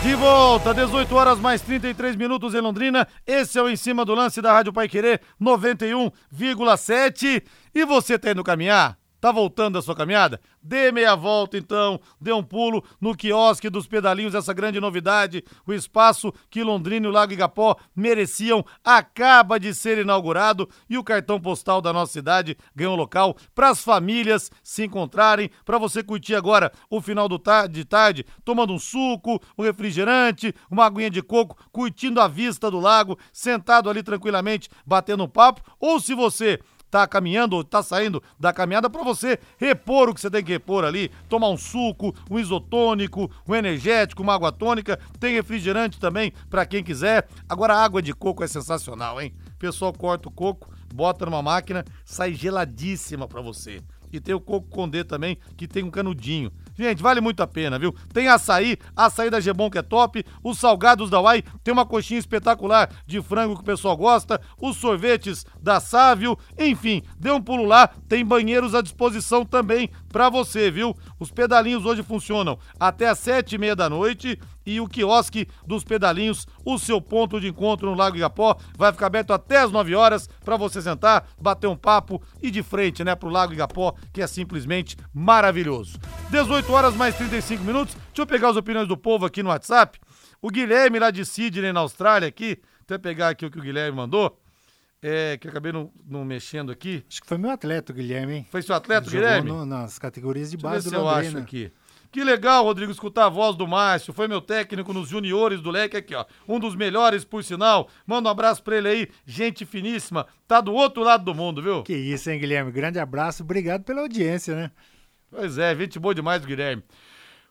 Speaker 2: De volta, 18 horas mais 33 minutos em Londrina. Esse é o Em Cima do Lance da Rádio Pai Querer 91,7. E você tá indo caminhar? Tá voltando da sua caminhada? Dê meia volta então, dê um pulo no quiosque dos pedalinhos, essa grande novidade, o espaço que Londrina e o Lago Igapó mereciam, acaba de ser inaugurado. E o cartão postal da nossa cidade ganhou local para as famílias se encontrarem, para você curtir agora o final do de tarde, tomando um suco, um refrigerante, uma aguinha de coco, curtindo a vista do lago, sentado ali tranquilamente, batendo um papo, ou se você tá caminhando ou tá saindo da caminhada para você repor o que você tem que repor ali, tomar um suco, um isotônico, um energético, uma água tônica, tem refrigerante também para quem quiser. Agora a água de coco é sensacional, hein? O pessoal corta o coco, bota numa máquina, sai geladíssima para você. E tem o coco condê também, que tem um canudinho. Gente, vale muito a pena, viu? Tem açaí, açaí da Gebon que é top, os salgados da Uai, tem uma coxinha espetacular de frango que o pessoal gosta, os sorvetes da Sávio, enfim, dê um pulo lá, tem banheiros à disposição também pra você, viu? Os pedalinhos hoje funcionam até às sete e meia da noite e o quiosque dos pedalinhos, o seu ponto de encontro no Lago Igapó, vai ficar aberto até as 9 horas para você sentar, bater um papo e de frente, né, pro Lago Igapó, que é simplesmente maravilhoso. 18 horas mais 35 minutos. Deixa eu pegar as opiniões do povo aqui no WhatsApp. O Guilherme lá de Sydney, na Austrália, aqui, até pegar aqui o que o Guilherme mandou. É, que eu acabei não, não mexendo aqui.
Speaker 5: Acho que foi meu atleta, o Guilherme, hein?
Speaker 2: Foi seu atleta, Guilherme?
Speaker 5: no- nas categorias de
Speaker 2: Deixa eu ver
Speaker 5: base
Speaker 2: se
Speaker 5: do
Speaker 2: eu acho
Speaker 5: Londrina.
Speaker 2: aqui. Que legal, Rodrigo, escutar a voz do Márcio. Foi meu técnico nos juniores do Leque aqui, ó. Um dos melhores, por sinal. Manda um abraço pra ele aí. Gente finíssima. Tá do outro lado do mundo, viu?
Speaker 5: Que isso, hein, Guilherme? Grande abraço. Obrigado pela audiência, né?
Speaker 2: Pois é, gente boa demais, Guilherme.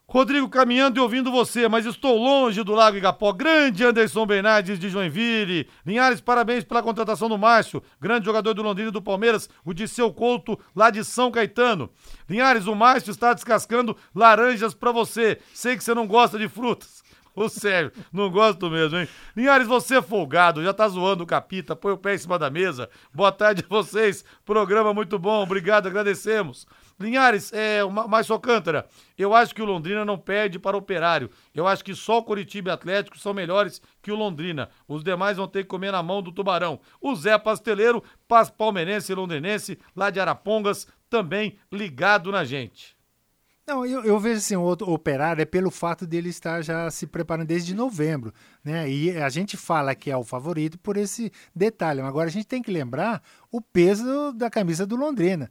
Speaker 2: Rodrigo caminhando e ouvindo você, mas estou longe do Lago Igapó. Grande Anderson Bernardes de Joinville. Linhares, parabéns pela contratação do Márcio. Grande jogador do Londrina e do Palmeiras, o Disseu Couto, lá de São Caetano. Linhares, o Márcio está descascando laranjas para você. Sei que você não gosta de frutas. Ô, sério, não gosto mesmo, hein? Linhares, você é folgado, já tá zoando o capita, põe o pé em cima da mesa. Boa tarde a vocês, programa muito bom, obrigado, agradecemos. Linhares, é, o Márcio Alcântara, eu acho que o Londrina não perde para o Operário. Eu acho que só o Curitiba e Atlético são melhores que o Londrina. Os demais vão ter que comer na mão do Tubarão. O Zé Pasteleiro, Palmeirense e Londrinense, lá de Arapongas, também ligado na gente.
Speaker 5: Não, eu, eu, vejo assim, o operário é pelo fato dele estar já se preparando desde novembro, né? E a gente fala que é o favorito por esse detalhe. Agora a gente tem que lembrar o peso da camisa do Londrina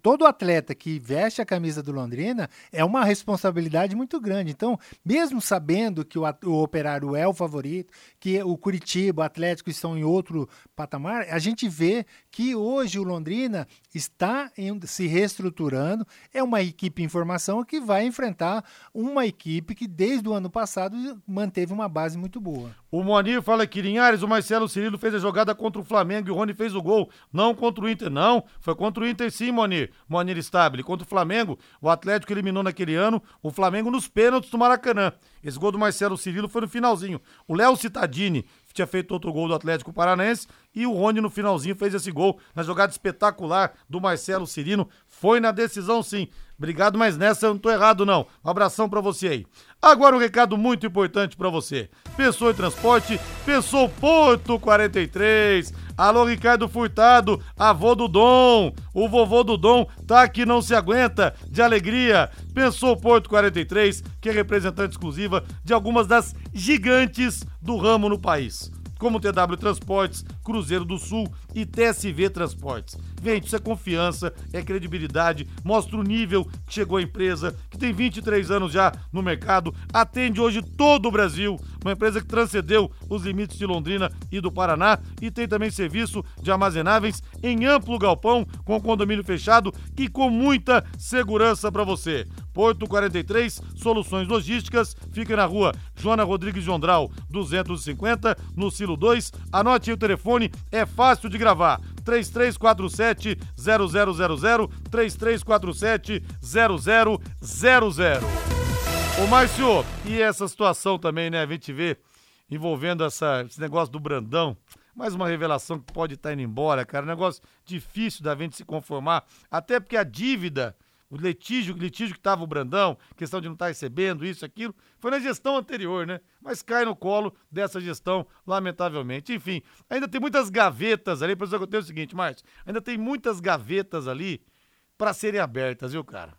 Speaker 5: todo atleta que veste a camisa do Londrina é uma responsabilidade muito grande. Então, mesmo sabendo que o, o, Operário é o favorito, que o Curitiba, o Atlético estão em outro patamar, a gente vê que hoje o Londrina está em, se reestruturando. É uma equipe em formação que vai enfrentar uma equipe que desde o ano passado manteve uma base muito boa.
Speaker 2: O Moanir fala que Linhares, o Marcelo Cirilo fez a jogada contra o Flamengo e o Rony fez o gol. Não contra o Inter, não. Foi contra o Inter sim, Moanir. Moanir Stabile. Contra o Flamengo, o Atlético eliminou naquele ano o Flamengo nos pênaltis do Maracanã. Esse gol do Marcelo Cirilo foi no finalzinho. O Léo Citadini tinha feito outro gol do Atlético Paranaense e o Rony no finalzinho fez esse gol na jogada espetacular do Marcelo Cirino. Foi na decisão sim. Obrigado, mas nessa eu não tô errado não. Um abração para você aí. Agora um recado muito importante para você. Pensou em transporte? Pensou Porto 43. Alô, Ricardo Furtado, avô do Dom. O vovô do Dom tá que não se aguenta de alegria. Pensou Porto 43, que é representante exclusiva de algumas das gigantes do ramo no país como TW Transportes, Cruzeiro do Sul e TSV Transportes. Gente, isso é confiança, é credibilidade, mostra o nível que chegou a empresa, que tem 23 anos já no mercado, atende hoje todo o Brasil, uma empresa que transcendeu os limites de Londrina e do Paraná e tem também serviço de armazenáveis em amplo galpão, com condomínio fechado e com muita segurança para você. Porto 43, Soluções Logísticas, fica na rua Joana Rodrigues Jondral, 250, no Silo 2. Anote aí o telefone, é fácil de gravar. 3347 0000 3347 0000. Ô Márcio, e essa situação também, né? A gente vê envolvendo essa, esse negócio do Brandão. Mais uma revelação que pode estar tá indo embora, cara. Negócio difícil da gente se conformar. Até porque a dívida o litígio, litígio que estava o Brandão, questão de não estar tá recebendo isso, aquilo, foi na gestão anterior, né? Mas cai no colo dessa gestão, lamentavelmente. Enfim, ainda tem muitas gavetas ali, por isso eu tenho o seguinte, Márcio, ainda tem muitas gavetas ali para serem abertas, viu, cara?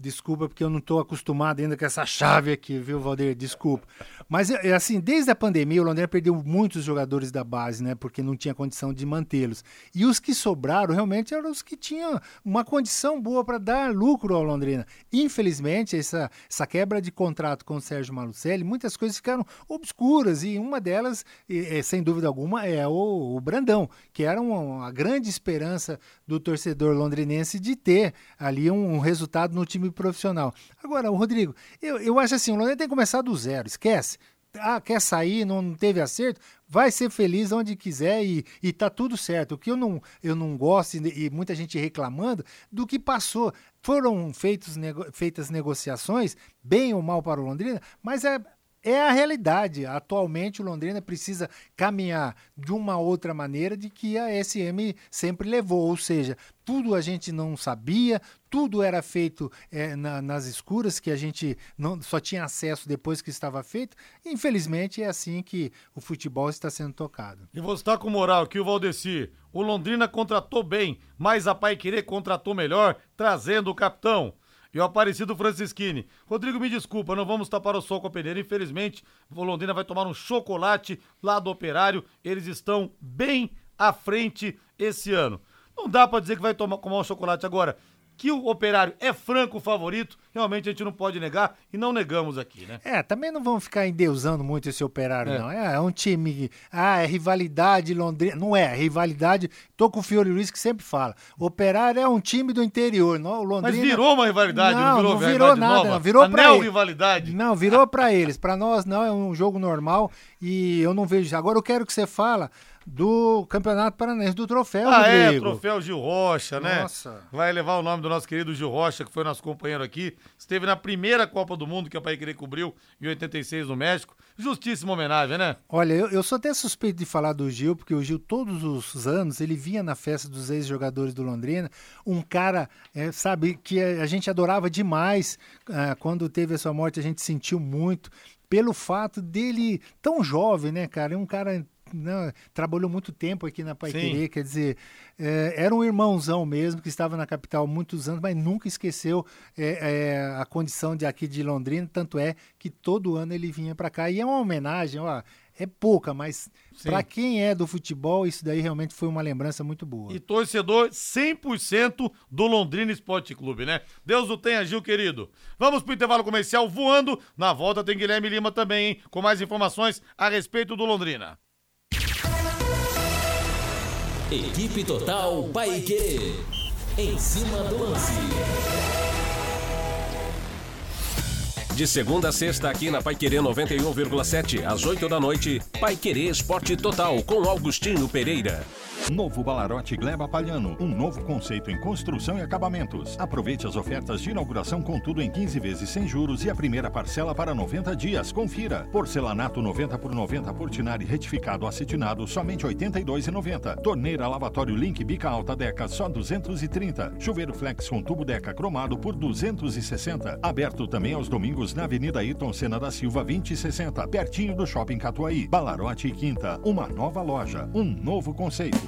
Speaker 5: Desculpa, porque eu não estou acostumado ainda com essa chave aqui, viu, Valdir? Desculpa. Mas, é, é, assim, desde a pandemia, o Londrina perdeu muitos jogadores da base, né? Porque não tinha condição de mantê-los. E os que sobraram, realmente, eram os que tinham uma condição boa para dar lucro ao Londrina. Infelizmente, essa, essa quebra de contrato com o Sérgio Malucelli, muitas coisas ficaram obscuras. E uma delas, é, sem dúvida alguma, é o, o Brandão, que era uma, uma, grande esperança do torcedor londrinense de ter ali um, um resultado no time profissional. Agora, o Rodrigo, eu, eu acho assim, o Londrina tem que começar do zero, esquece. Ah, quer sair, não teve acerto, vai ser feliz onde quiser e, e tá tudo certo. O que eu não, eu não gosto, e muita gente reclamando, do que passou. Foram feitos, nego, feitas negociações, bem ou mal para o Londrina, mas é, é a realidade. Atualmente o Londrina precisa caminhar de uma outra maneira de que a SM sempre levou, ou seja, tudo a gente não sabia, tudo era feito é, na, nas escuras, que a gente não, só tinha acesso depois que estava feito. Infelizmente é assim que o futebol está sendo tocado.
Speaker 2: E você está com moral aqui, o Valdeci. O Londrina contratou bem, mas a Pai Querer contratou melhor, trazendo o capitão e o Aparecido Francisquini. Rodrigo, me desculpa, não vamos tapar o sol com a peneira. Infelizmente, o Londrina vai tomar um chocolate lá do Operário. Eles estão bem à frente esse ano. Não dá pra dizer que vai tomar, comer um chocolate agora. Que o operário é franco favorito, realmente a gente não pode negar e não negamos aqui, né?
Speaker 5: É, também não vamos ficar endeusando muito esse operário,
Speaker 2: É.
Speaker 5: não. É, é um time. Ah, é rivalidade Londrina. Não é, é rivalidade. Tô com o Fiore Luiz que sempre fala. Operário é um time do interior, não? O
Speaker 2: Mas
Speaker 5: Londrina.
Speaker 2: virou uma rivalidade, não,
Speaker 5: Não,
Speaker 2: virou
Speaker 5: não virou nada,
Speaker 2: nova?
Speaker 5: não. Virou pra
Speaker 2: Anel
Speaker 5: ele.
Speaker 2: rivalidade.
Speaker 5: Não, virou pra eles. Pra nós não, é um jogo normal e eu não vejo. Agora eu quero que você fala do Campeonato Paranaense, do troféu,
Speaker 2: Ah, é,
Speaker 5: Rodrigo.
Speaker 2: troféu Gil Rocha, né?
Speaker 5: Nossa.
Speaker 2: Vai levar o nome do nosso querido Gil Rocha, que foi nosso companheiro aqui. Esteve na primeira Copa do Mundo que a Pai Querer cobriu em 86 no México. Justíssima homenagem, né?
Speaker 5: Olha, eu, eu sou até suspeito de falar do Gil, porque o Gil, todos os anos, ele vinha na festa dos ex-jogadores do Londrina, um cara, é, sabe, que a, a gente adorava demais. ah, quando teve a sua morte, a gente sentiu muito, pelo fato dele tão jovem, né, cara? É um cara. Né, trabalhou muito tempo aqui na Pai
Speaker 2: Sim.
Speaker 5: Querer, quer dizer, é, era um irmãozão mesmo, que estava na capital há muitos anos, mas nunca esqueceu é, é, a condição de aqui de Londrina, tanto é que todo ano ele vinha para cá. E é uma homenagem, ó, é pouca, mas para quem é do futebol, isso daí realmente foi uma lembrança muito boa.
Speaker 2: E torcedor 100% do Londrina Esporte Clube, né? Deus o tenha, Gil, querido. Vamos pro intervalo comercial voando. Na volta tem Guilherme Lima também, hein? Com mais informações a respeito do Londrina.
Speaker 7: Equipe Total Paique. Em cima do lance. De segunda a sexta aqui na Paiquerê 91,7 às 8 da noite, Paiquerê Esporte Total com Augustinho Pereira.
Speaker 11: Novo Balarote Gleba Palhano, um novo conceito em construção e acabamentos. Aproveite as ofertas de inauguração com tudo em 15 vezes sem juros e a primeira parcela para 90 dias. Confira. Porcelanato 90 por 90 Portinari retificado acetinado somente R$ 82,90. Torneira lavatório Link Bica Alta Deca só 230. Chuveiro Flex com tubo Deca cromado por 260. Aberto também aos domingos na Avenida Ayrton Senna da Silva 2060, pertinho do Shopping Catuaí. Balarote e Quinta, uma nova loja, um novo conceito.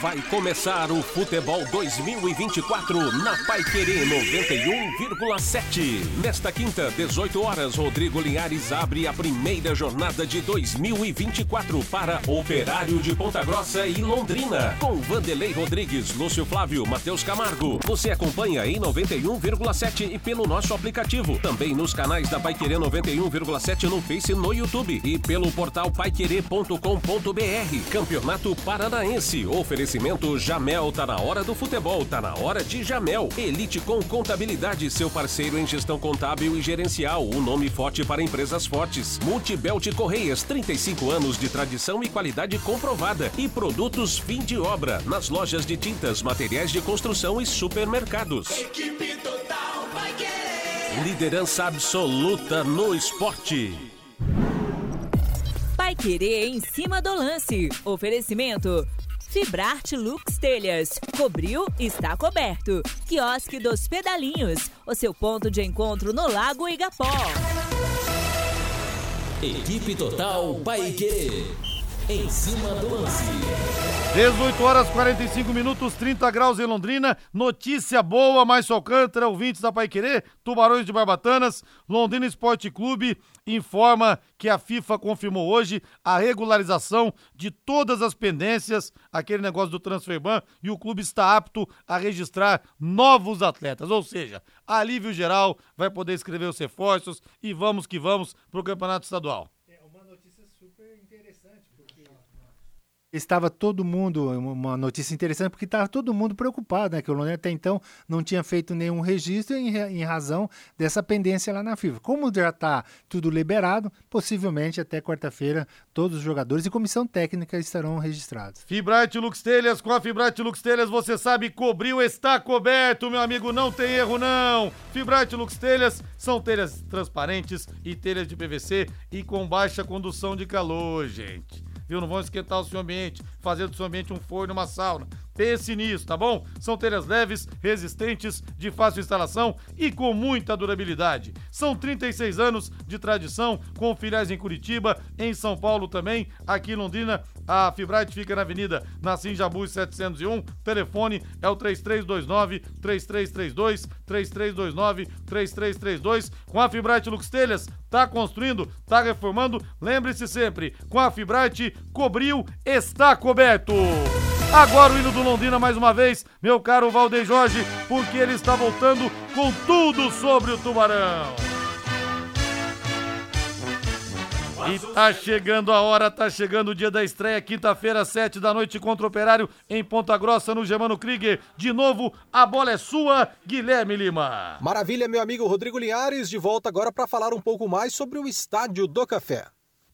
Speaker 7: Vai começar o Futebol 2024 na Paiquerê 91,7. Nesta quinta, 18 horas, Rodrigo Linhares abre a primeira jornada de 2024 para Operário de Ponta Grossa e Londrina. Com Vanderlei Rodrigues, Lúcio Flávio, Matheus Camargo. Você acompanha em 91,7 e pelo nosso aplicativo. Também nos canais da Paiquerê 91,7 no Face e no YouTube. E pelo portal paiquerê.com.br. Campeonato Paranaense. Oferecimento Jamel. Tá na hora do futebol. Tá na hora de Jamel. Elite com Contabilidade. Seu parceiro em gestão contábil e gerencial. Um nome forte para empresas fortes. Multibelt Correias. 35 anos de tradição e qualidade comprovada. E produtos fim de obra. Nas lojas de tintas, materiais de construção e supermercados.
Speaker 3: Equipe Total vai querer.
Speaker 7: Liderança absoluta no esporte.
Speaker 10: Pai Querer em cima do lance. Oferecimento. Fibrarte Lux Telhas. Cobriu, está coberto. Quiosque dos Pedalinhos. O seu ponto de encontro no Lago Igapó.
Speaker 7: Equipe Total Paique. Em cima do lance.
Speaker 2: 18 horas 45 minutos, 30 graus em Londrina. Notícia boa, Márcio Alcântara, ouvintes da Paiquerê, Tubarões de Barbatanas. Londrina Esporte Clube informa que a FIFA confirmou hoje a regularização de todas as pendências, aquele negócio do transferban, e o clube está apto a registrar novos atletas. Ou seja, alívio geral, vai poder escrever os reforços e vamos que vamos para o Campeonato Estadual.
Speaker 5: Estava todo mundo, uma notícia interessante, porque estava todo mundo preocupado, né? Que o Londrina até então não tinha feito nenhum registro em, em razão dessa pendência lá na FIFA. Como já está tudo liberado, possivelmente até quarta-feira todos os jogadores e comissão técnica estarão registrados.
Speaker 2: Fibrate Lux Telhas, com a Fibrate Lux Telhas, você sabe, cobriu, está coberto, meu amigo, não tem erro não. Fibrate Lux Telhas são telhas transparentes e telhas de PVC e com baixa condução de calor, gente viu? Não vão esquentar o seu ambiente, fazer do seu ambiente um forno, uma sauna. Pense nisso, tá bom? São telhas leves, resistentes, de fácil instalação e com muita durabilidade. São 36 anos de tradição, com filiais em Curitiba, em São Paulo também, aqui em Londrina. A Fibrate fica na Avenida Nassim Jabuz 701. Telefone é o 3329 3332 3329 3332. Com a Fibrate Lux Telhas, tá construindo, tá reformando. Lembre-se sempre, com a Fibrate, cobriu, está coberto. Agora o hino do Londrina mais uma vez, meu caro Valdeir Jorge, porque ele está voltando com tudo sobre o Tubarão. E tá chegando a hora, tá chegando o dia da estreia, quinta-feira, sete da noite contra o Operário em Ponta Grossa, no Germano Krieger. De novo, a bola é sua, Guilherme Lima.
Speaker 6: Maravilha, meu amigo Rodrigo Linhares, de volta agora para falar um pouco mais sobre o Estádio do Café.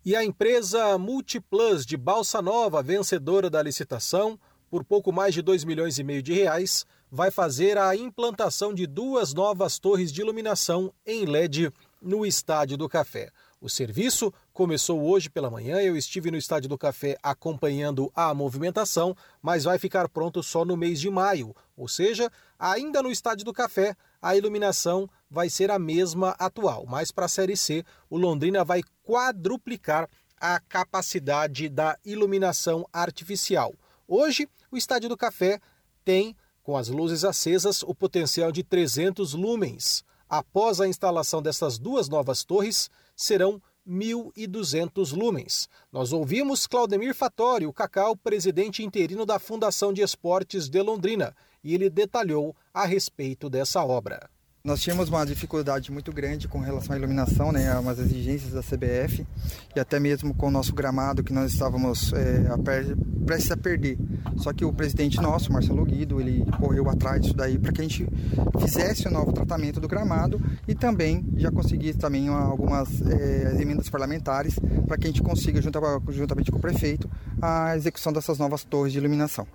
Speaker 6: E a empresa Multiplus de Balsa Nova, vencedora da licitação, por pouco mais de 2 milhões e meio de reais, vai fazer a implantação de duas novas torres de iluminação em LED no Estádio do Café. O serviço começou hoje pela manhã, eu estive no Estádio do Café acompanhando a movimentação, mas vai ficar pronto só no mês de maio. Ou seja, ainda no Estádio do Café, a iluminação vai ser a mesma atual, mas para a Série C, o Londrina vai quadruplicar a capacidade da iluminação artificial. Hoje, o Estádio do Café tem, com as luzes acesas, o potencial de 300 lumens. Após a instalação dessas duas novas torres, serão 1.200 lumens. Nós ouvimos Claudemir Fatori, o Cacau, presidente interino da Fundação de Esportes de Londrina, e ele detalhou a respeito dessa obra.
Speaker 12: Nós tínhamos uma dificuldade muito grande com relação à iluminação, né, umas exigências da CBF e até mesmo com o nosso gramado que nós estávamos é, a per, prestes a perder. Só que o presidente nosso, Marcelo Guido, ele correu atrás disso daí para que a gente fizesse o um novo tratamento do gramado e também já conseguisse também algumas é, emendas parlamentares para que a gente consiga, juntamente com o prefeito, a execução dessas novas torres de iluminação.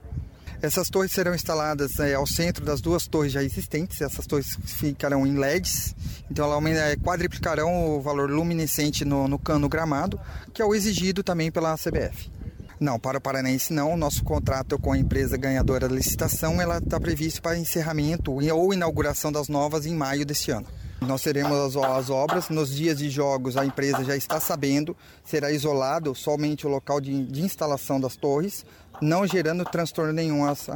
Speaker 12: Essas torres serão instaladas é, ao centro das duas torres já existentes. Essas torres ficarão em LEDs, então elas é, quadriplicarão o valor luminescente no, no cano gramado, que é o exigido também pela CBF. Não, para o Paranaense não. Nosso contrato com a empresa ganhadora da licitação está previsto para encerramento ou inauguração das novas em maio deste ano. Nós teremos as, as, obras. Nos dias de jogos, a empresa já está sabendo, será isolado somente o local de, de instalação das torres não gerando transtorno nenhum às,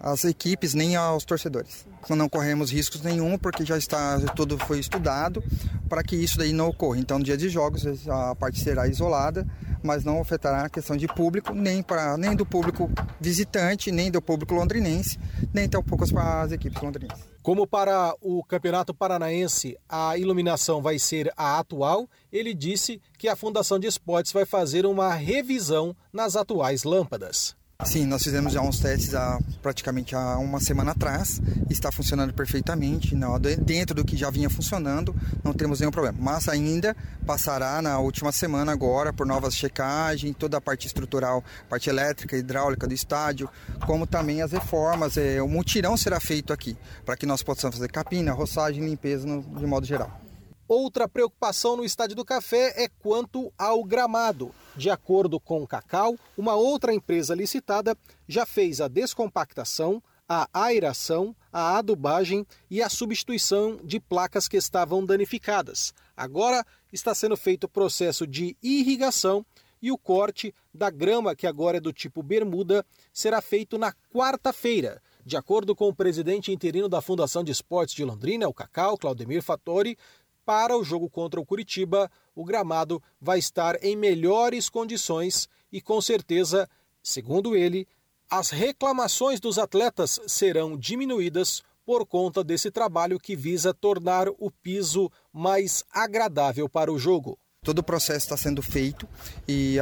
Speaker 12: às equipes nem aos torcedores. Não corremos riscos nenhum porque já está tudo foi estudado para que isso daí não ocorra. Então, no dia de jogos a parte será isolada, mas não afetará a questão de público nem para nem do público visitante, nem do público londrinense, nem tampouco para as equipes londrinenses.
Speaker 6: Como para o Campeonato Paranaense a iluminação vai ser a atual, ele disse que a Fundação de Esportes vai fazer uma revisão nas atuais lâmpadas.
Speaker 12: Sim, nós fizemos já uns testes há praticamente há uma semana atrás. Está funcionando perfeitamente, não, dentro do que já vinha funcionando, não temos nenhum problema. Mas ainda passará na última semana agora por novas checagens, toda a parte estrutural, parte elétrica, hidráulica do estádio, como também as reformas. É, o mutirão será feito aqui, para que nós possamos fazer capina, roçagem, limpeza no, de modo geral.
Speaker 6: Outra preocupação no Estádio do Café é quanto ao gramado. De acordo com o Cacau, uma outra empresa licitada já fez a descompactação, a aeração, a adubagem e a substituição de placas que estavam danificadas. Agora está sendo feito o processo de irrigação e o corte da grama, que agora é do tipo bermuda, será feito na quarta-feira. De acordo com o presidente interino da Fundação de Esportes de Londrina, o Cacau, Claudemir Fattori, para o jogo contra o Curitiba, o gramado vai estar em melhores condições e, com certeza, segundo ele, as reclamações dos atletas serão diminuídas por conta desse trabalho que visa tornar o piso mais agradável para o jogo.
Speaker 12: Todo o processo está sendo feito e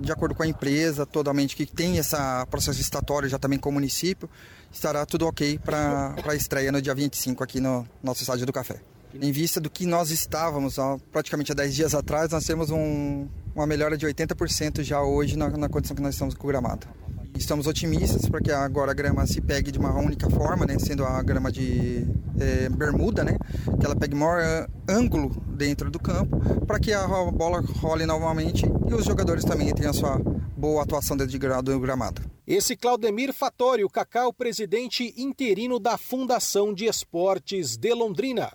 Speaker 12: de acordo com a empresa totalmente que tem esse processo estatório já também com o município, estará tudo ok para a estreia no dia 25 aqui no nosso estádio do Café. Em vista do que nós estávamos praticamente há 10 dias atrás, nós temos um, uma melhora de 80% já hoje na, na condição que nós estamos com o gramado. Estamos otimistas para que agora a grama se pegue de uma única forma, né, sendo a grama de é, bermuda, né, que ela pegue maior eh, ângulo dentro do campo, para que a bola role novamente e os jogadores também tenham a sua boa atuação dentro do gramado.
Speaker 6: Esse Claudemir Fattori, o Cacau, presidente interino da Fundação de Esportes de Londrina.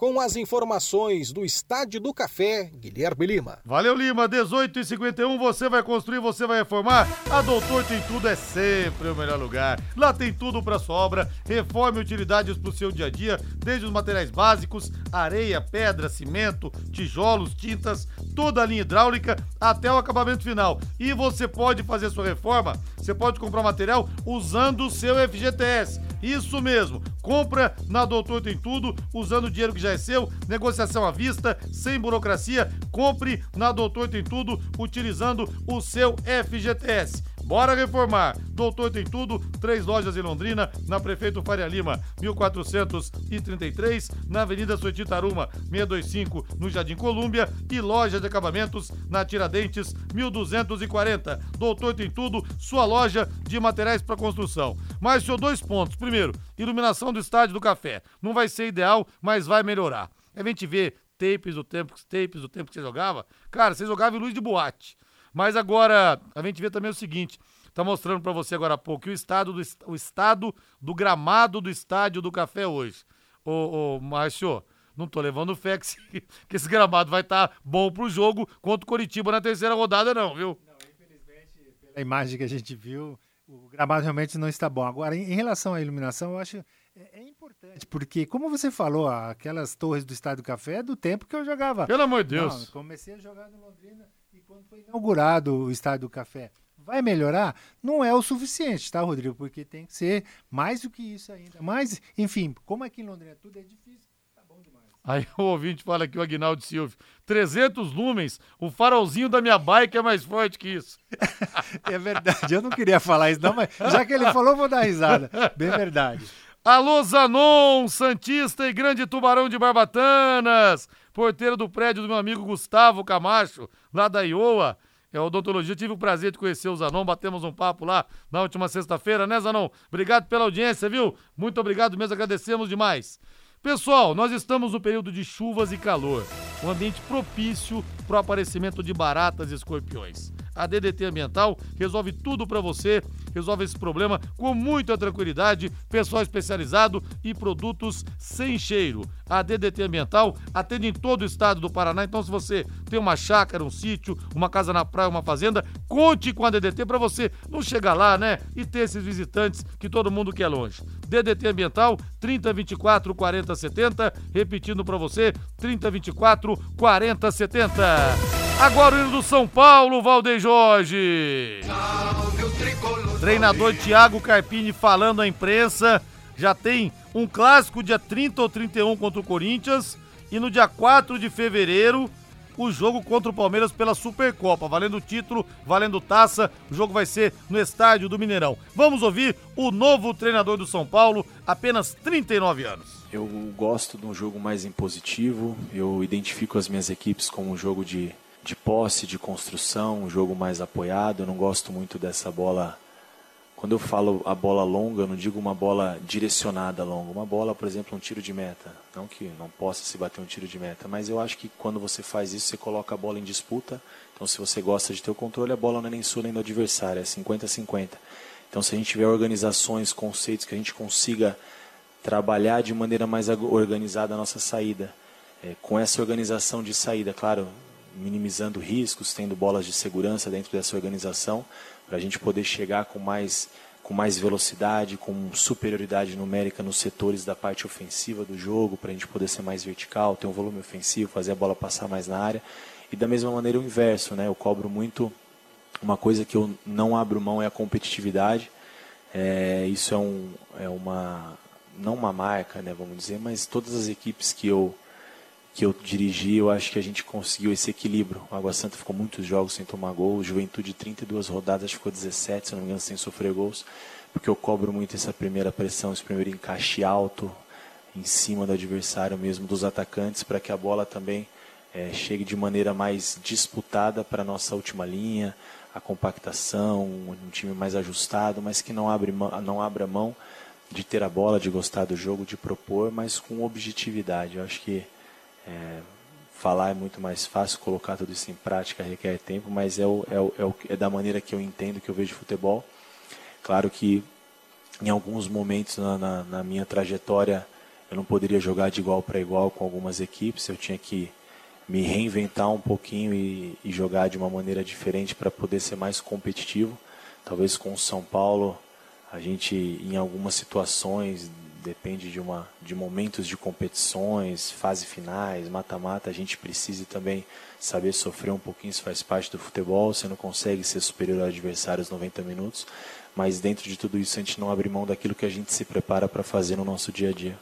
Speaker 6: Com as informações do Estádio do Café, Guilherme Lima.
Speaker 2: Valeu, Lima. 18 e 51 você vai construir, você vai reformar. A Doutor Tem Tudo é sempre o melhor lugar. Lá tem tudo para sua obra. Reforme utilidades para o seu dia a dia, desde os materiais básicos, areia, pedra, cimento, tijolos, tintas, toda a linha hidráulica até o acabamento final. E você pode fazer sua reforma, você pode comprar material usando o seu FGTS. Isso mesmo, compra na Doutor Tem Tudo, usando o dinheiro que já é seu, negociação à vista, sem burocracia, compre na Doutor Tem Tudo, utilizando o seu FGTS. Bora reformar! Doutor tem tudo, três lojas em Londrina, na Prefeito Faria Lima, 1433, na Avenida Soititaruma, 625, no Jardim Colúmbia e loja de acabamentos na Tiradentes, 1240. Doutor tem tudo, sua loja de materiais para construção. Mas só dois pontos. Primeiro, iluminação do estádio do café. Não vai ser ideal, mas vai melhorar. A gente vê tapes do tempo, tapes do tempo que você jogava. Cara, você jogava em luz de boate. Mas agora, a gente vê também o seguinte: tá mostrando para você agora há pouco que o estado do, o estado do gramado do estádio do Café hoje. Ô, ô Márcio, não tô levando fé que, que esse gramado vai estar tá bom pro jogo contra o Coritiba na terceira rodada, não, viu? Não,
Speaker 5: infelizmente, pela imagem que a gente viu, o gramado realmente não está bom. Agora, em, em relação à iluminação, eu acho é, é, importante, porque, como você falou, aquelas torres do Estádio do Café é do tempo que eu jogava.
Speaker 2: Pelo amor de Deus.
Speaker 5: Não, comecei a jogar no Londrina quando foi inaugurado o Estádio do Café, vai melhorar? Não é o suficiente, tá, Rodrigo? Porque tem que ser mais do que isso ainda. Mas, enfim, como aqui em Londrina tudo é difícil, tá bom demais.
Speaker 2: Aí o ouvinte fala aqui, o Aguinaldo Silva, 300 lumens, o farolzinho da minha bike é mais forte que isso.
Speaker 5: é verdade, eu não queria falar isso não, mas já que ele falou, vou dar risada. Bem verdade.
Speaker 2: Alô Zanon, Santista e Grande Tubarão de Barbatanas porteiro do prédio do meu amigo Gustavo Camacho, lá da Iowa. É odontologia. Tive o prazer de conhecer o Zanon, batemos um papo lá na última sexta-feira, né, Zanon? Obrigado pela audiência, viu? Muito obrigado mesmo, agradecemos demais. Pessoal, nós estamos no período de chuvas e calor, um ambiente propício para o aparecimento de baratas e escorpiões. A DDT Ambiental resolve tudo para você, resolve esse problema com muita tranquilidade, pessoal especializado e produtos sem cheiro. A DDT Ambiental atende em todo o estado do Paraná, então se você tem uma chácara, um sítio, uma casa na praia, uma fazenda, conte com a DDT para você não chegar lá, né, e ter esses visitantes que todo mundo quer longe. DDT Ambiental 3024 4070, repetindo para você, 3024 4070. Agora o hino do São Paulo, Valdeir Jorge. Treinador Thiago Carpini falando à imprensa. Já tem um clássico dia 30 ou 31 contra o Corinthians. E no dia 4 de fevereiro, o jogo contra o Palmeiras pela Supercopa, valendo título, valendo taça. O jogo vai ser no estádio do Mineirão. Vamos ouvir o novo treinador do São Paulo, apenas 39 anos.
Speaker 13: Eu gosto de um jogo mais impositivo, eu identifico as minhas equipes como um jogo de de posse, de construção, um jogo mais apoiado. Eu não gosto muito dessa bola. Quando eu falo a bola longa, eu não digo uma bola direcionada longa. Uma bola, por exemplo, um tiro de meta. Não que não possa se bater um tiro de meta, mas eu acho que quando você faz isso, você coloca a bola em disputa. Então, se você gosta de ter o controle, a bola não é nem sua nem do adversário, é 50-50. Então, se a gente tiver organizações, conceitos que a gente consiga trabalhar de maneira mais organizada a nossa saída, é, com essa organização de saída, claro, minimizando riscos, tendo bolas de segurança dentro dessa organização, para a gente poder chegar com mais, com mais velocidade, com superioridade numérica nos setores da parte ofensiva do jogo, para a gente poder ser mais vertical, ter um volume ofensivo, fazer a bola passar mais na área. E da mesma maneira o inverso, né? Eu cobro muito uma coisa que eu não abro mão é a competitividade. É, isso é, um, é uma não uma marca, né, vamos dizer, mas todas as equipes que eu que eu dirigi, eu acho que a gente conseguiu esse equilíbrio. O Água Santa ficou muitos jogos sem tomar gol, Juventude 32 rodadas ficou 17, se não me engano, sem sofrer gols, porque eu cobro muito essa primeira pressão, esse primeiro encaixe alto em cima do adversário mesmo, dos atacantes, para que a bola também é, chegue de maneira mais disputada para a nossa última linha, a compactação, um time mais ajustado, mas que não, abre, não abra mão de ter a bola, de gostar do jogo, de propor, mas com objetividade. Eu acho que é, falar é muito mais fácil, colocar tudo isso em prática requer tempo, mas é, o, é, o, é, o, é da maneira que eu entendo, que eu vejo futebol. Claro que em alguns momentos na, na, na minha trajetória eu não poderia jogar de igual para igual com algumas equipes, eu tinha que me reinventar um pouquinho e, e jogar de uma maneira diferente para poder ser mais competitivo. Talvez com o São Paulo a gente, em algumas situações, depende de, uma, de momentos de competições, fase finais, mata-mata, a gente precisa também saber sofrer um pouquinho, isso faz parte do futebol, você não consegue ser superior ao adversário aos 90 minutos, mas dentro de tudo isso a gente não abre mão daquilo que a gente se prepara para fazer no nosso dia a dia.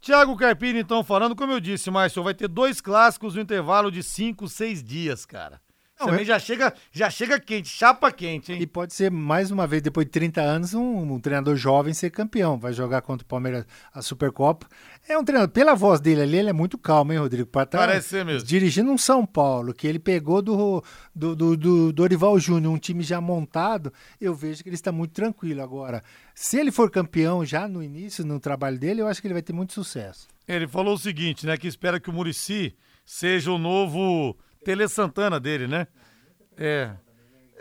Speaker 2: Tiago Carpini, então, falando, como eu disse, Márcio, vai ter dois clássicos no intervalo de 5, 6 dias, cara. Não, Também é... já, chega, já chega quente, chapa quente, hein?
Speaker 5: E pode ser, mais uma vez, depois de 30 anos, um, um, treinador jovem ser campeão. Vai jogar contra o Palmeiras a Supercopa. É um treinador, pela voz dele ali, ele é muito calmo, hein, Rodrigo? Pra tá
Speaker 2: Parece ser mesmo.
Speaker 5: Dirigindo um São Paulo, que ele pegou do, do, do, do Dorival Júnior, um time já montado, eu vejo que ele está muito tranquilo. Agora, se ele for campeão já no início, no trabalho dele, eu acho que ele vai ter muito sucesso.
Speaker 2: Ele falou o seguinte, né, que espera que o Murici seja o novo Tele Santana dele, né? É.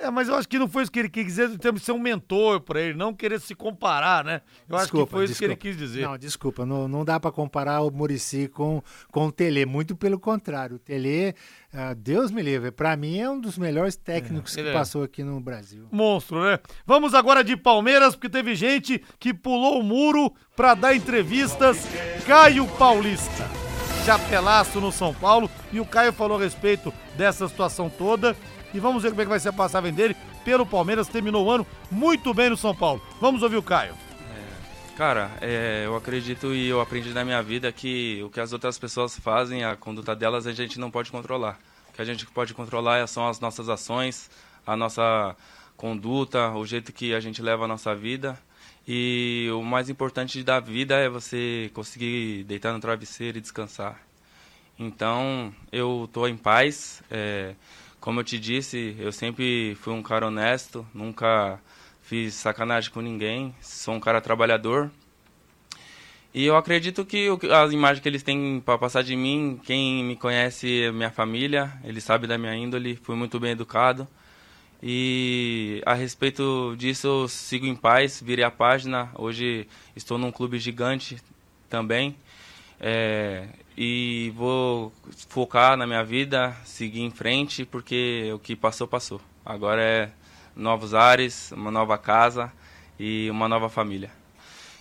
Speaker 2: É, mas eu acho que não foi isso que ele quis dizer, temos que ser um mentor para ele, não querer se comparar, né? Eu desculpa, acho que foi desculpa. isso que ele quis dizer.
Speaker 5: Não, desculpa, não, não dá para comparar o Murici com, com o Tele, muito pelo contrário. O Tele, uh, Deus me livre, para mim é um dos melhores técnicos é, que é. passou aqui no Brasil.
Speaker 2: Monstro, né? Vamos agora de Palmeiras, porque teve gente que pulou o muro para dar entrevistas. Caio Paulista chapelaço no São Paulo. E o Caio falou a respeito dessa situação toda. E vamos ver como é que vai ser a passagem dele pelo Palmeiras. Terminou o ano muito bem no São Paulo. Vamos ouvir o Caio.
Speaker 14: É, cara, é, eu acredito e eu aprendi na minha vida que o que as outras pessoas fazem, a conduta delas, a gente não pode controlar. O que a gente pode controlar são as nossas ações, a nossa conduta, o jeito que a gente leva a nossa vida. E o mais importante da vida é você conseguir deitar no travesseiro e descansar. Então, eu estou em paz. É, como eu te disse, eu sempre fui um cara honesto, nunca fiz sacanagem com ninguém, sou um cara trabalhador. E eu acredito que a imagem que eles têm para passar de mim, quem me conhece é minha família, eles sabem da minha índole, fui muito bem educado. E a respeito disso, eu sigo em paz, virei a página. Hoje estou num clube gigante também. É, e vou focar na minha vida, seguir em frente, porque o que passou, passou. Agora é novos ares, uma nova casa e uma nova família.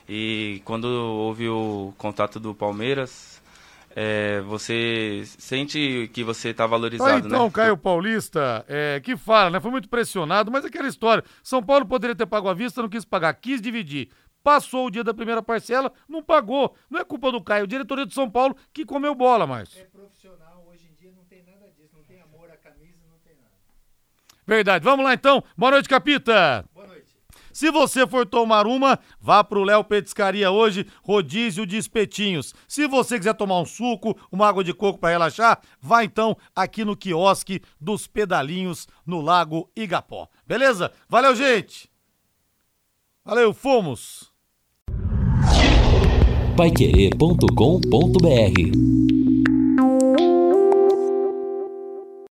Speaker 14: E quando houve o contato do Palmeiras, é, você sente que você está valorizado, ah,
Speaker 2: então,
Speaker 14: né?
Speaker 2: Caio Paulista, é, que fala, né? Foi muito pressionado, mas aquela história. São Paulo poderia ter pago à vista, não quis pagar, quis dividir. Passou o dia da primeira parcela, não pagou. Não é culpa do Caio, diretoria de São Paulo que comeu bola mais. É profissional, hoje em dia não tem nada disso, não tem amor à camisa, não tem nada. Verdade. Vamos lá então. Boa noite, Capita. Se você for tomar uma, vá pro Léo Petiscaria hoje, rodízio de espetinhos. Se você quiser tomar um suco, uma água de coco para relaxar, vá então aqui no quiosque dos pedalinhos no Lago Igapó. Beleza? Valeu, gente! Valeu, fomos!
Speaker 15: Paiquerê.com.br